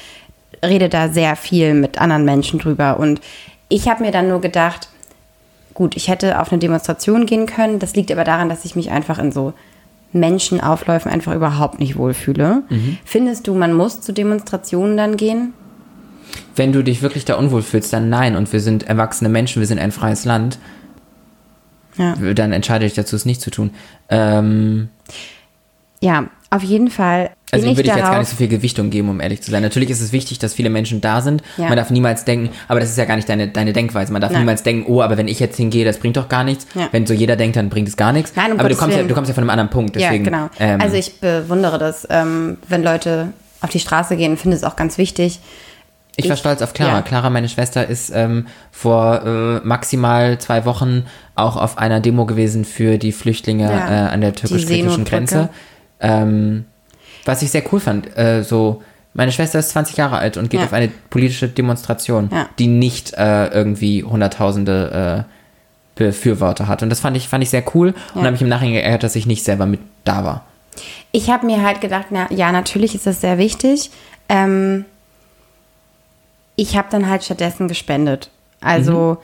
rede da sehr viel mit anderen Menschen drüber. Und ich habe mir dann nur gedacht, gut, ich hätte auf eine Demonstration gehen können. Das liegt aber daran, dass ich mich einfach in so Menschenaufläufen einfach überhaupt nicht wohlfühle. Findest du, man muss zu Demonstrationen dann gehen? Wenn du dich wirklich da unwohl fühlst, dann nein. Und wir sind erwachsene Menschen, wir sind ein freies Land. Ja. Dann entscheide ich dazu, es nicht zu tun. Ähm, Ja, auf jeden Fall. Also würde ich jetzt gar nicht so viel Gewichtung geben, um ehrlich zu sein. Natürlich ist es wichtig, dass viele Menschen da sind. Ja. Man darf niemals denken, aber das ist ja gar nicht deine, deine Denkweise. Man darf Nein. niemals denken, oh, aber wenn ich jetzt hingehe, das bringt doch gar nichts. Ja. Wenn so jeder denkt, dann bringt es gar nichts. Nein, um aber du Gottes kommst, ja, du kommst ja von einem anderen Punkt. Deswegen, ja, genau. ähm, also ich bewundere das, ähm, wenn Leute auf die Straße gehen, finde es auch ganz wichtig. Ich war Ich- stolz auf Clara. ja. Clara, meine Schwester, ist ähm, vor äh, maximal zwei Wochen auch auf einer Demo gewesen für die Flüchtlinge Ja. äh, an der türkisch-griechischen. Grenze. Ähm, was ich sehr cool fand. Äh, so, meine Schwester ist 20 Jahre alt und geht Ja. auf eine politische Demonstration, Ja. die nicht äh, irgendwie hunderttausende äh, Befürworter hat. Und das fand ich, fand ich sehr cool und Ja. habe mich im Nachhinein geärgert, dass ich nicht selber mit da war. Ich habe mir halt gedacht, na ja, natürlich ist das sehr wichtig. Ähm, ich habe dann halt stattdessen gespendet. Also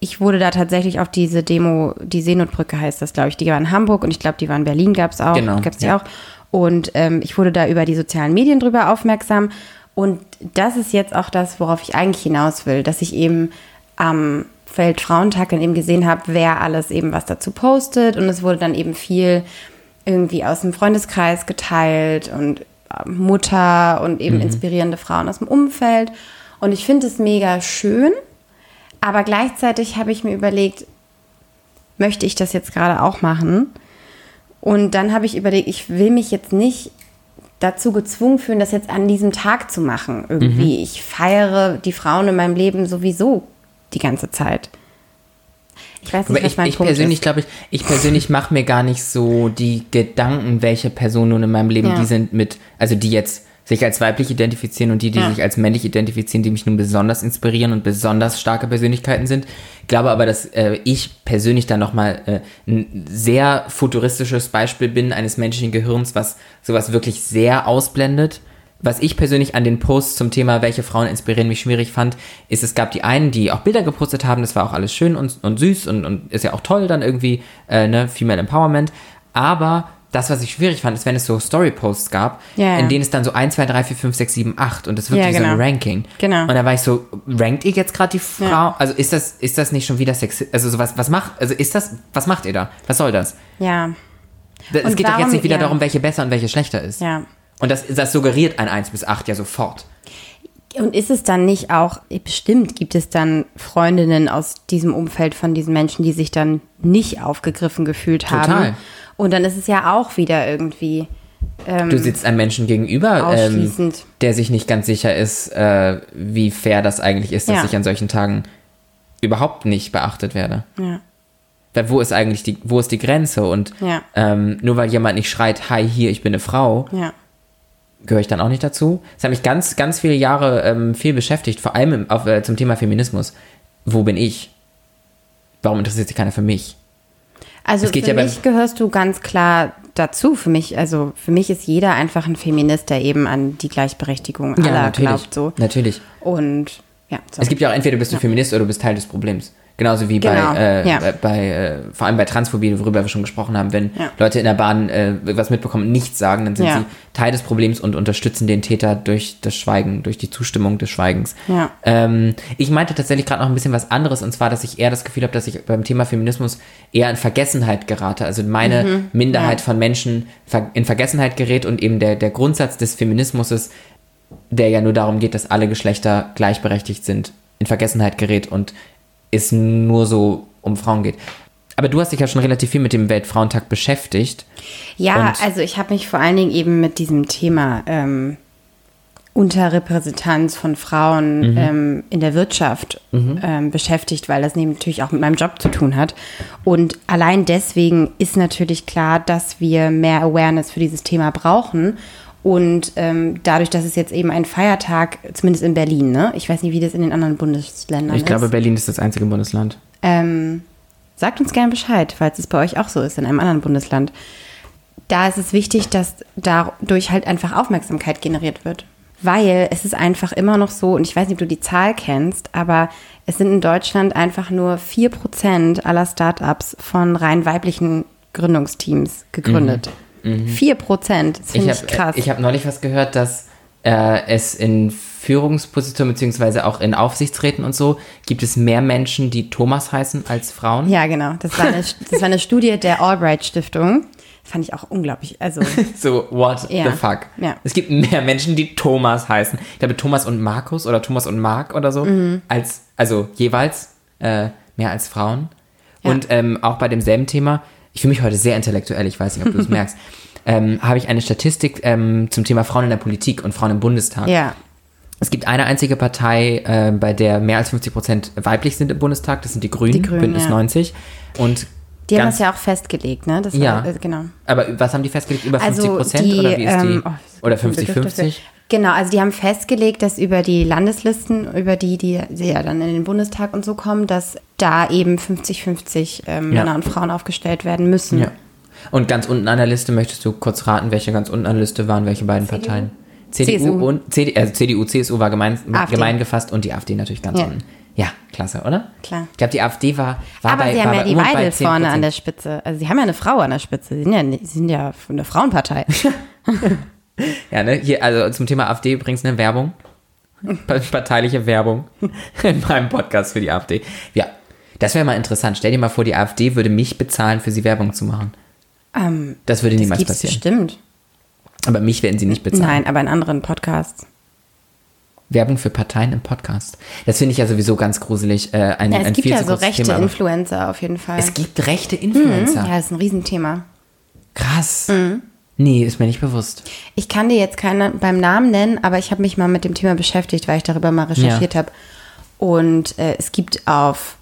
ich wurde da tatsächlich auf diese Demo, die Seenotbrücke heißt das, glaube ich, die war in Hamburg und ich glaube, die war in Berlin, gab es auch. Genau, Gab's die ja. auch. Und ähm, ich wurde da über die sozialen Medien drüber aufmerksam. Und das ist jetzt auch das, worauf ich eigentlich hinaus will, dass ich eben am Weltfrauentag dann eben gesehen habe, wer alles eben was dazu postet. Und es wurde dann eben viel irgendwie aus dem Freundeskreis geteilt und äh, Mutter und eben inspirierende Frauen aus dem Umfeld. Und ich finde es mega schön, aber gleichzeitig habe ich mir überlegt, möchte ich das jetzt gerade auch machen? Und dann habe ich überlegt, ich will mich jetzt nicht dazu gezwungen fühlen, das jetzt an diesem Tag zu machen. Irgendwie, ich feiere die Frauen in meinem Leben sowieso die ganze Zeit. Ich weiß nicht, Aber was ich, mein ich Punkt persönlich glaube ich, ich persönlich mache mir gar nicht so die Gedanken, welche Personen nun in meinem Leben Ja. die sind mit, also die jetzt sich als weiblich identifizieren und die, die Ja. sich als männlich identifizieren, die mich nun besonders inspirieren und besonders starke Persönlichkeiten sind. Ich glaube aber, dass äh, ich persönlich dann nochmal äh, ein sehr futuristisches Beispiel bin eines menschlichen Gehirns, was sowas wirklich sehr ausblendet. Was ich persönlich an den Posts zum Thema, welche Frauen inspirieren mich schwierig fand, ist, es gab die einen, die auch Bilder gepostet haben, das war auch alles schön und, und süß und, und ist ja auch toll dann irgendwie, äh, ne, Female Empowerment. Aber das, was ich schwierig fand, ist, wenn es so Story-Posts gab, Ja, ja. in denen es dann so 1, 2, 3, 4, 5, 6, 7, 8 und das wird Ja, wie so ein genau. Ranking. Genau. Und da war ich so, rankt ihr jetzt gerade die Frau? Also ist das, ist das nicht schon wieder sexy? Also so was, was macht, also ist das, was macht ihr da? Was soll das? Ja, Es Und geht doch jetzt nicht wieder darum, welche besser und welche schlechter ist. ja. Und das, das suggeriert ein 1 bis 8 ja sofort. Und ist es dann nicht auch, bestimmt gibt es dann Freundinnen aus diesem Umfeld von diesen Menschen, die sich dann nicht aufgegriffen gefühlt haben. Total. Und dann ist es ja auch wieder irgendwie ähm, Du sitzt einem Menschen gegenüber, ähm, ausschließend. der sich nicht ganz sicher ist, äh, wie fair das eigentlich ist, dass Ja. ich an solchen Tagen überhaupt nicht beachtet werde. ja. Weil wo ist eigentlich die, wo ist die Grenze? Und Ja. ähm, nur weil jemand nicht schreit, hi, hier, ich bin eine Frau, ja. gehöre ich dann auch nicht dazu. Das hat mich ganz, ganz viele Jahre ähm, viel beschäftigt, vor allem im, auf, äh, zum Thema Feminismus. Wo bin ich? Warum interessiert sich keiner für mich? Also Es geht für ja mich gehörst du ganz klar dazu. Für mich, also für mich ist jeder einfach ein Feminist, der eben an die Gleichberechtigung aller glaubt so. Natürlich. Und ja, sorry. Es gibt ja auch entweder du bist du Feminist oder du bist Teil des Problems. Genauso wie Genau, bei, äh, ja. bei, äh, vor allem bei Transphobie, worüber wir schon gesprochen haben, wenn Ja. Leute in der Bahn äh, was mitbekommen nichts sagen, dann sind Ja. sie Teil des Problems und unterstützen den Täter durch das Schweigen, durch die Zustimmung des Schweigens. Ja. Ähm, ich meinte tatsächlich gerade noch ein bisschen was anderes und zwar, dass ich eher das Gefühl habe, dass ich beim Thema Feminismus eher in Vergessenheit gerate. Also meine Mhm. Minderheit von Menschen in Vergessenheit gerät und eben der, der Grundsatz des Feminismus ist, der ja nur darum geht, dass alle Geschlechter gleichberechtigt sind, in Vergessenheit gerät und es nur so um Frauen geht. Aber du hast dich ja schon relativ viel mit dem Weltfrauentag beschäftigt. Ja, also ich habe mich vor allen Dingen eben mit diesem Thema ähm, Unterrepräsentanz von Frauen ähm, in der Wirtschaft ähm, beschäftigt, weil das natürlich auch mit meinem Job zu tun hat. Und allein deswegen ist natürlich klar, dass wir mehr Awareness für dieses Thema brauchen. Und ähm, dadurch, dass es jetzt eben ein Feiertag, zumindest in Berlin, ne? Ich weiß nicht, wie das in den anderen Bundesländern Ich glaube, ist. Berlin ist das einzige Bundesland. Ähm, Sagt uns gerne Bescheid, falls es bei euch auch so ist in einem anderen Bundesland. Da ist es wichtig, dass dadurch halt einfach Aufmerksamkeit generiert wird. Weil es ist einfach immer noch so, und ich weiß nicht, ob du die Zahl kennst, aber es sind in Deutschland einfach nur 4% aller Startups von rein weiblichen Gründungsteams gegründet. Vier Prozent, das finde Ich ich, habe krass. ich hab neulich was gehört, dass äh, es in Führungspositionen beziehungsweise auch in Aufsichtsräten und so gibt es mehr Menschen, die Thomas heißen als Frauen. ja, genau. Das war, eine, das war eine Studie der Albright Stiftung. Fand ich auch unglaublich. Also, So, what Ja. the fuck? Ja. Es gibt mehr Menschen, die Thomas heißen. Ich glaube, Thomas und Markus oder Thomas und Mark oder so, Mhm. als, also jeweils äh, mehr als Frauen. Ja. Und ähm, auch bei demselben Thema, ich fühle mich heute sehr intellektuell, ich weiß nicht, ob du es merkst, ähm, habe ich eine Statistik ähm, zum Thema Frauen in der Politik und Frauen im Bundestag. ja. Es gibt eine einzige Partei, äh, bei der mehr als 50 Prozent weiblich sind im Bundestag, das sind die Grünen, Die Grünen, Bündnis ja. 90. Und Die haben das ja auch festgelegt, ne? Das Ja. war, äh, genau. Aber was haben die festgelegt? Über 50 Prozent die, oder wie ist die? ähm, oh, oder ein Begriff 50-50? dafür. Genau, also die haben festgelegt, dass über die Landeslisten, über die, die ja dann in den Bundestag und so kommen, dass da eben 50-50 ähm, Ja. Männer und Frauen aufgestellt werden müssen. Ja. Und ganz unten an der Liste möchtest du kurz raten, welche ganz unten an der Liste waren, welche beiden Parteien? CDU, CSU. und CD, also CDU, CSU war gemein, gemein gefasst und die AfD natürlich ganz Ja. unten. Ja, klasse, oder? Klar. Ich glaube, die AfD war, war Aber bei sie haben ja die Weidel 10%. vorne an der Spitze. Also sie haben ja eine Frau an der Spitze. Sie sind ja, sie sind ja von der Frauenpartei. Ja, ne? Hier, also zum Thema AfD übrigens eine Werbung. Pa- Parteiliche Werbung in meinem Podcast für die AfD. Ja, das wäre mal interessant. Stell dir mal vor, die AfD würde mich bezahlen, für sie Werbung zu machen. ähm, Das würde das niemals passieren. bestimmt. Aber mich werden sie nicht bezahlen. Nein, aber in anderen Podcasts. Werbung für Parteien im Podcast. Das finde ich ja sowieso ganz gruselig. Äh, ein, Ja, es ein gibt ja so rechte Thema, Influencer auf jeden Fall. Es gibt rechte Mhm, Influencer. ja, das ist ein Riesenthema. Krass. Mhm. Nee, ist mir nicht bewusst. Ich kann dir jetzt keinen beim Namen nennen, aber ich habe mich mal mit dem Thema beschäftigt, weil ich darüber mal recherchiert habe. Und äh, es gibt auf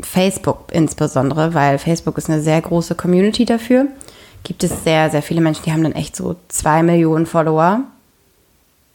Facebook insbesondere, weil Facebook ist eine sehr große Community dafür, gibt es sehr, sehr viele Menschen, die haben dann echt so zwei Millionen Follower.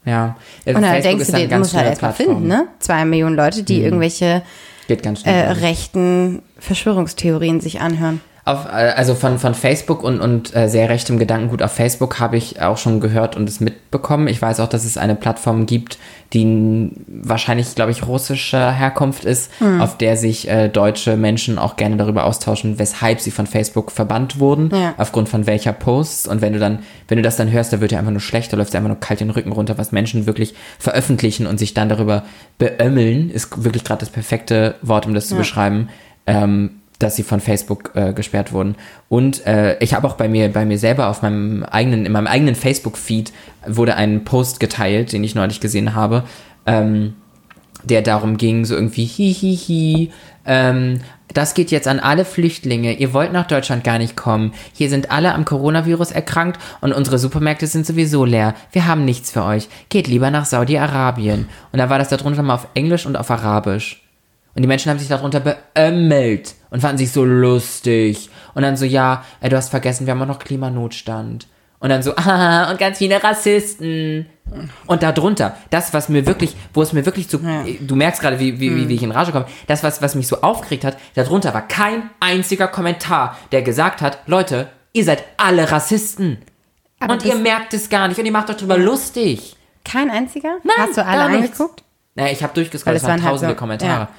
Ja. Und dann Facebook denkst du, den ganz musst du halt erstmal finden, ne? Zwei Millionen Leute, die irgendwelche Geht ganz äh, rechten Verschwörungstheorien sich anhören. Auf, äh, also von, von Facebook und, und äh, sehr rechtem Gedankengut auf Facebook habe ich auch schon gehört und es mitbekommen. Ich weiß auch, dass es eine Plattform gibt, die wahrscheinlich, glaube ich, russischer Herkunft ist, Hm. auf der sich äh, deutsche Menschen auch gerne darüber austauschen, weshalb sie von Facebook verbannt wurden, Ja. aufgrund von welcher Posts. Und wenn du dann, wenn du das dann hörst, da wird dir einfach nur schlecht, da läuft einfach nur kalt den Rücken runter, was Menschen wirklich veröffentlichen und sich dann darüber beömmeln, ist wirklich gerade das perfekte Wort, um das zu beschreiben. Ähm, dass sie von Facebook äh, gesperrt wurden. Und äh, ich habe auch bei mir, bei mir selber auf meinem eigenen, in meinem eigenen Facebook-Feed wurde ein Post geteilt, den ich neulich gesehen habe, ähm, der darum ging, so irgendwie, hi, hi, hi, ähm, das geht jetzt an alle Flüchtlinge. Ihr wollt nach Deutschland gar nicht kommen. Hier sind alle am Coronavirus erkrankt und unsere Supermärkte sind sowieso leer. Wir haben nichts für euch. Geht lieber nach Saudi-Arabien. Und da war das darunter mal auf Englisch und auf Arabisch. Und die Menschen haben sich darunter beömmelt und fanden sich so lustig. Und dann so, ja, äh, du hast vergessen, wir haben auch noch Klimanotstand. Und dann so, ah, und ganz viele Rassisten. Und darunter, das, was mir wirklich, wo es mir wirklich zu, Ja. du merkst gerade, wie, wie, wie, wie ich in Rage komme, das, was, was mich so aufgeregt hat, darunter war kein einziger Kommentar, der gesagt hat, Leute, ihr seid alle Rassisten. Aber und ihr merkt es gar nicht und ihr macht euch drüber lustig. Kein einziger? Nein, Hast du alle angeguckt? Naja, ich habe durchgescrollt, es waren waren halt tausende so- Kommentare. ja.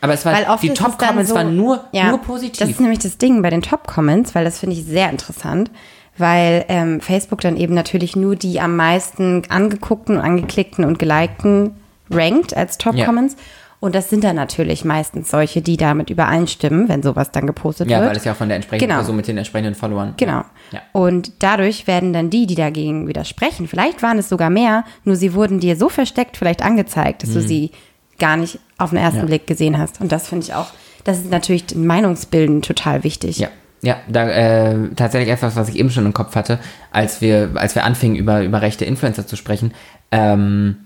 Aber es war, Weil oft die Top-Comments so, waren nur, ja, nur Das positiv. ist nämlich das Ding bei den Top-Comments, weil das finde ich sehr interessant, weil ähm, Facebook dann eben natürlich nur die am meisten angeguckten, angeklickten und gelikten rankt als Top-Comments. Und das sind dann natürlich meistens solche, die damit übereinstimmen, wenn sowas dann gepostet ja, wird. weil es ja von der entsprechenden Genau. Person mit den entsprechenden Followern. Genau. Ja. Und dadurch werden dann die, die dagegen widersprechen, vielleicht waren es sogar mehr, nur sie wurden dir so versteckt vielleicht angezeigt, dass du sie gar nicht auf den ersten. Ja. Blick gesehen hast. Und das finde ich auch, das ist natürlich Meinungsbilden total wichtig. Ja, ja, da äh, tatsächlich etwas, was ich eben schon im Kopf hatte, als wir, als wir anfingen über, über rechte Influencer zu sprechen, ähm,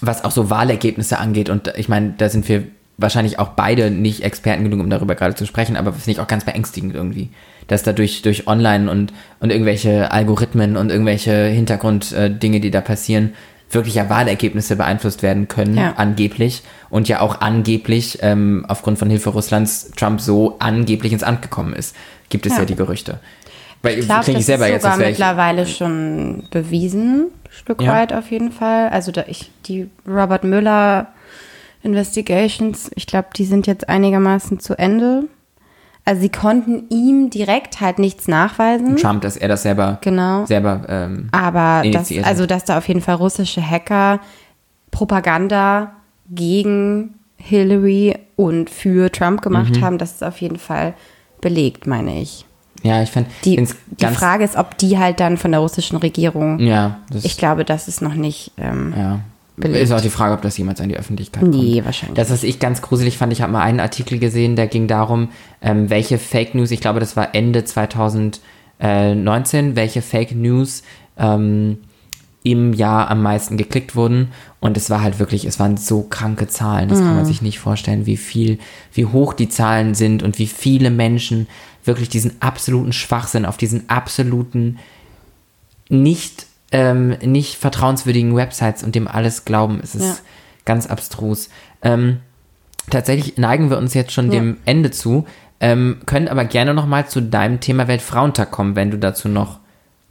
was auch so Wahlergebnisse angeht. Und ich meine, da sind wir wahrscheinlich auch beide nicht Experten genug, um darüber gerade zu sprechen, aber finde ich auch ganz beängstigend irgendwie, dass da durch, Online und, und irgendwelche Algorithmen und irgendwelche Hintergrunddinge, die da passieren, wirklich ja Wahlergebnisse beeinflusst werden können, Ja. angeblich. Und ja auch angeblich ähm, aufgrund von Hilfe Russlands Trump so angeblich ins Amt gekommen ist. Gibt es ja, Ja. die Gerüchte. Weil Ich glaube, das ich selber ist jetzt, sogar als wäre ich. mittlerweile schon bewiesen, Stück Ja. weit auf jeden Fall. Also da ich, die Robert Müller Investigations, ich glaube, die sind jetzt einigermaßen zu Ende. Also sie konnten ihm direkt halt nichts nachweisen. Trump, dass er das selber, Genau. selber ähm, Aber das, also dass da auf jeden Fall russische Hacker Propaganda gegen Hillary und für Trump gemacht Mhm. haben, das ist auf jeden Fall belegt, meine ich. ja, ich fand Die, die Frage ist, ob die halt dann von der russischen Regierung. Ja, das Ich glaube, das ist noch nicht. Ähm, Ja. Belegt. Ist auch die Frage, ob das jemals an die Öffentlichkeit kommt. Nee, wahrscheinlich Das, was ich ganz gruselig fand, ich habe mal einen Artikel gesehen, der ging darum, ähm, welche Fake News, ich glaube, das war Ende 2019, welche Fake News ähm, im Jahr am meisten geklickt wurden. Und es war halt wirklich, es waren so kranke Zahlen. Das kann Mhm. man sich nicht vorstellen, wie viel, wie hoch die Zahlen sind und wie viele Menschen wirklich diesen absoluten Schwachsinn auf diesen absoluten nicht, ähm, nicht vertrauenswürdigen Websites und dem alles glauben. Es ist Ja. ganz abstrus. Ähm, tatsächlich neigen wir uns jetzt schon Ja. dem Ende zu, ähm, können aber gerne noch mal zu deinem Thema Weltfrauentag kommen, wenn du dazu noch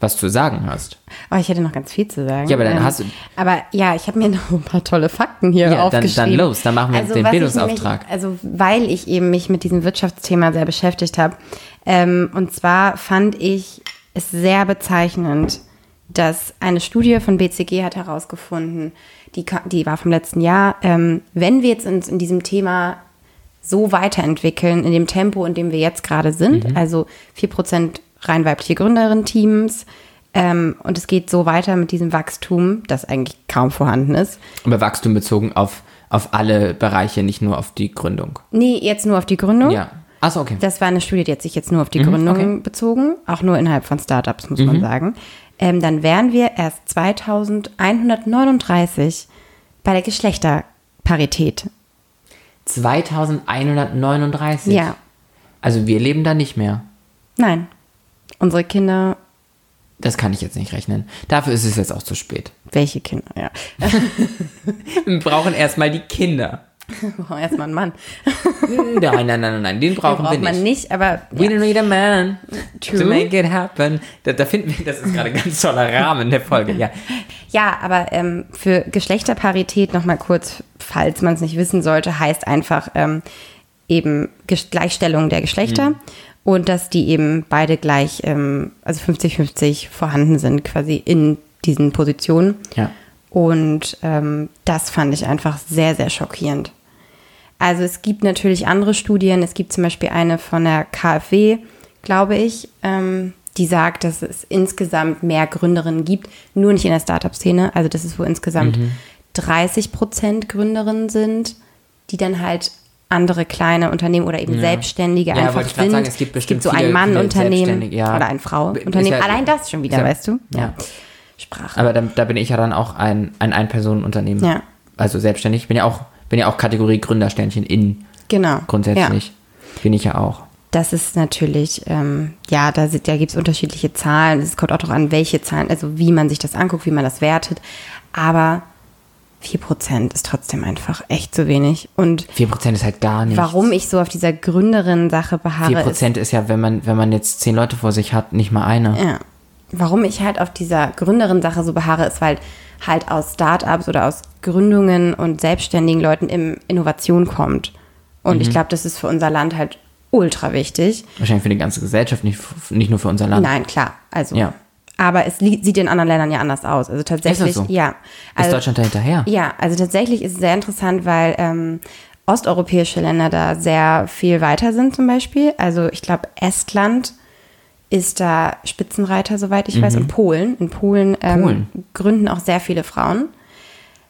was zu sagen hast. Oh, ich hätte noch ganz viel zu sagen. Ja, aber dann Ähm, hast du- Aber ja, ich habe mir noch ein paar tolle Fakten hier Ja, dann- aufgeschrieben. dann los, dann machen wir den was ich Bildungsauftrag. Nämlich, also, weil ich eben mich mit diesem Wirtschaftsthema sehr beschäftigt habe. Ähm, und zwar fand ich es sehr bezeichnend, dass eine Studie von BCG hat herausgefunden, die, die war vom letzten Jahr, ähm, wenn wir jetzt uns in diesem Thema so weiterentwickeln, in dem Tempo, in dem wir jetzt gerade sind, Mhm. also 4% rein weibliche Gründerin-Teams, ähm, und es geht so weiter mit diesem Wachstum, das eigentlich kaum vorhanden ist. Aber Wachstum bezogen auf, auf alle Bereiche, nicht nur auf die Gründung. Nee, jetzt nur auf die Gründung. Ja. Achso, okay. Das war eine Studie, die hat sich jetzt nur auf die Gründung okay. Mhm. bezogen, auch nur innerhalb von Startups, muss man sagen. Ähm, dann wären wir erst 2139 bei der Geschlechterparität. 2139. Ja, Also wir leben da nicht mehr. nein. Unsere Kinder, Das kann ich jetzt nicht rechnen. Dafür ist es jetzt auch zu spät. welche Kinder? Ja. Wir brauchen erstmal die Kinder. Wir brauchen erstmal einen Mann. Nein, nein, nein, nein, nein, den brauchen Braucht wir man nicht. nicht, aber We ja. don't need a man True. to make it happen. Da, da finden wir, das ist gerade ein ganz toller Rahmen der Folge, ja. Ja, aber ähm, für Geschlechterparität nochmal kurz, falls man es nicht wissen sollte, heißt einfach ähm, eben Gleichstellung der Geschlechter Mhm. und dass die eben beide gleich, ähm, also 50-50 vorhanden sind quasi in diesen Positionen. Ja. Und ähm, das fand ich einfach sehr, sehr schockierend. Also es gibt natürlich andere Studien. Es gibt zum Beispiel eine von der KfW, glaube ich, ähm, die sagt, dass es insgesamt mehr Gründerinnen gibt, nur nicht in der Startup-Szene. Also dass es wohl insgesamt 30 Prozent Gründerinnen sind, die dann halt andere kleine Unternehmen oder eben Selbstständige Ja, einfach sind. sagen, es gibt bestimmt so viele- ein viele Mann-Unternehmen ja. oder ein Ist Frau-Unternehmen. ja- Allein das schon wieder, ist ja- weißt du? ja. Sprache. Aber da, da bin ich ja dann auch ein, ein Ein-Personen-Unternehmen. Ja. Also selbstständig. Ich bin ja auch, bin ja auch Kategorie Gründersternchen in Genau. grundsätzlich. Ja. Bin ich ja auch. Das ist natürlich, ähm, ja, da, da gibt es unterschiedliche Zahlen. Es kommt auch darauf an, welche Zahlen, also wie man sich das anguckt, wie man das wertet. Aber 4% ist trotzdem einfach echt zu wenig. Und 4% ist halt gar nichts. warum ich so auf dieser Gründerin-Sache beharre, ist, 4% ist ja, wenn man, wenn man jetzt 10 Leute vor sich hat, nicht mal eine. ja, warum ich halt auf dieser Gründerin-Sache so beharre, ist, weil halt aus Startups oder aus Gründungen und selbstständigen Leuten im Innovation kommt. Und Mhm. ich glaube, das ist für unser Land halt ultra wichtig. Wahrscheinlich für die ganze Gesellschaft, nicht, nicht nur für unser Land. Nein, klar. Also, Ja. aber es sieht in anderen Ländern ja anders aus. Also tatsächlich, so? ja. Ist Also, Deutschland da hinterher? ja, also tatsächlich ist es sehr interessant, weil ähm, osteuropäische Länder da sehr viel weiter sind zum Beispiel. Also ich glaube, Estland ist da Spitzenreiter, soweit ich weiß, und Polen. In Polen, ähm, Mhm. Polen. gründen auch sehr viele Frauen.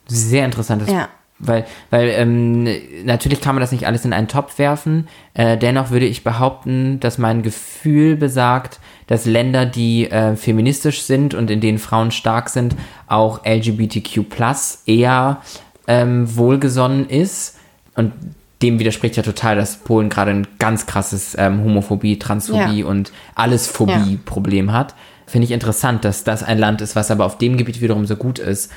Sehr interessantes. Ja. Weil, weil ähm, natürlich kann man das nicht alles in einen Topf werfen. Äh, dennoch würde ich behaupten, dass mein Gefühl besagt, dass Länder, die äh, feministisch sind und in denen Frauen stark sind, auch LGBTQ eher ähm, wohlgesonnen ist. Und dem widerspricht ja total, dass Polen gerade ein ganz krasses ähm, Homophobie, Transphobie Ja. und alles Phobie-Problem hat. Finde ich interessant, dass das ein Land ist, was aber auf dem Gebiet wiederum so gut ist.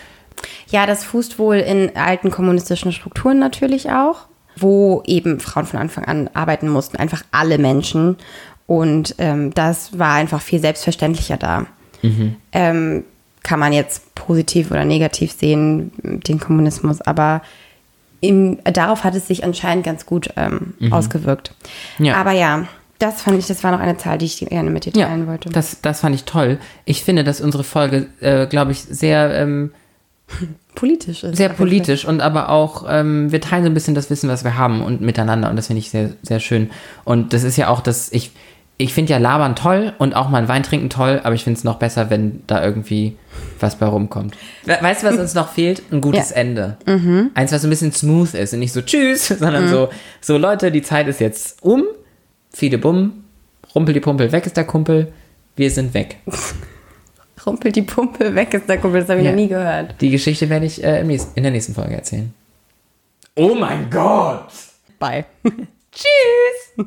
Ja, das fußt wohl in alten kommunistischen Strukturen natürlich auch, wo eben Frauen von Anfang an arbeiten mussten, einfach alle Menschen. Und ähm, das war einfach viel selbstverständlicher da. Ähm, kann man jetzt positiv oder negativ sehen, den Kommunismus, aber im, darauf hat es sich anscheinend ganz gut ähm, ausgewirkt. Ja. Aber ja, das fand ich, das war noch eine Zahl, die ich gerne mit dir teilen wollte. das, das fand ich toll. Ich finde, dass unsere Folge, äh, glaube ich, sehr, ähm, politisch ist. sehr politisch und aber auch, ähm, wir teilen so ein bisschen das Wissen, was wir haben und miteinander und das finde ich sehr, sehr schön. Und das ist ja auch das, ich, ich finde ja Labern toll und auch mal einen Wein trinken toll, aber ich finde es noch besser, wenn da irgendwie was bei rumkommt. We- Weißt du, was uns noch fehlt? Ein gutes Ja. Ende. Eins, was so ein bisschen smooth ist und nicht so tschüss, sondern so, so Leute, die Zeit ist jetzt um, viele Bumm, rumpel die Pumpel, weg ist der Kumpel, wir sind weg. Fall. Rumpelt die Pumpe weg ist der Kumpel, das habe ich Ja. noch nie gehört. Die Geschichte werde ich äh, im nächsten, in der nächsten Folge erzählen. Oh mein Gott! Bye. Tschüss!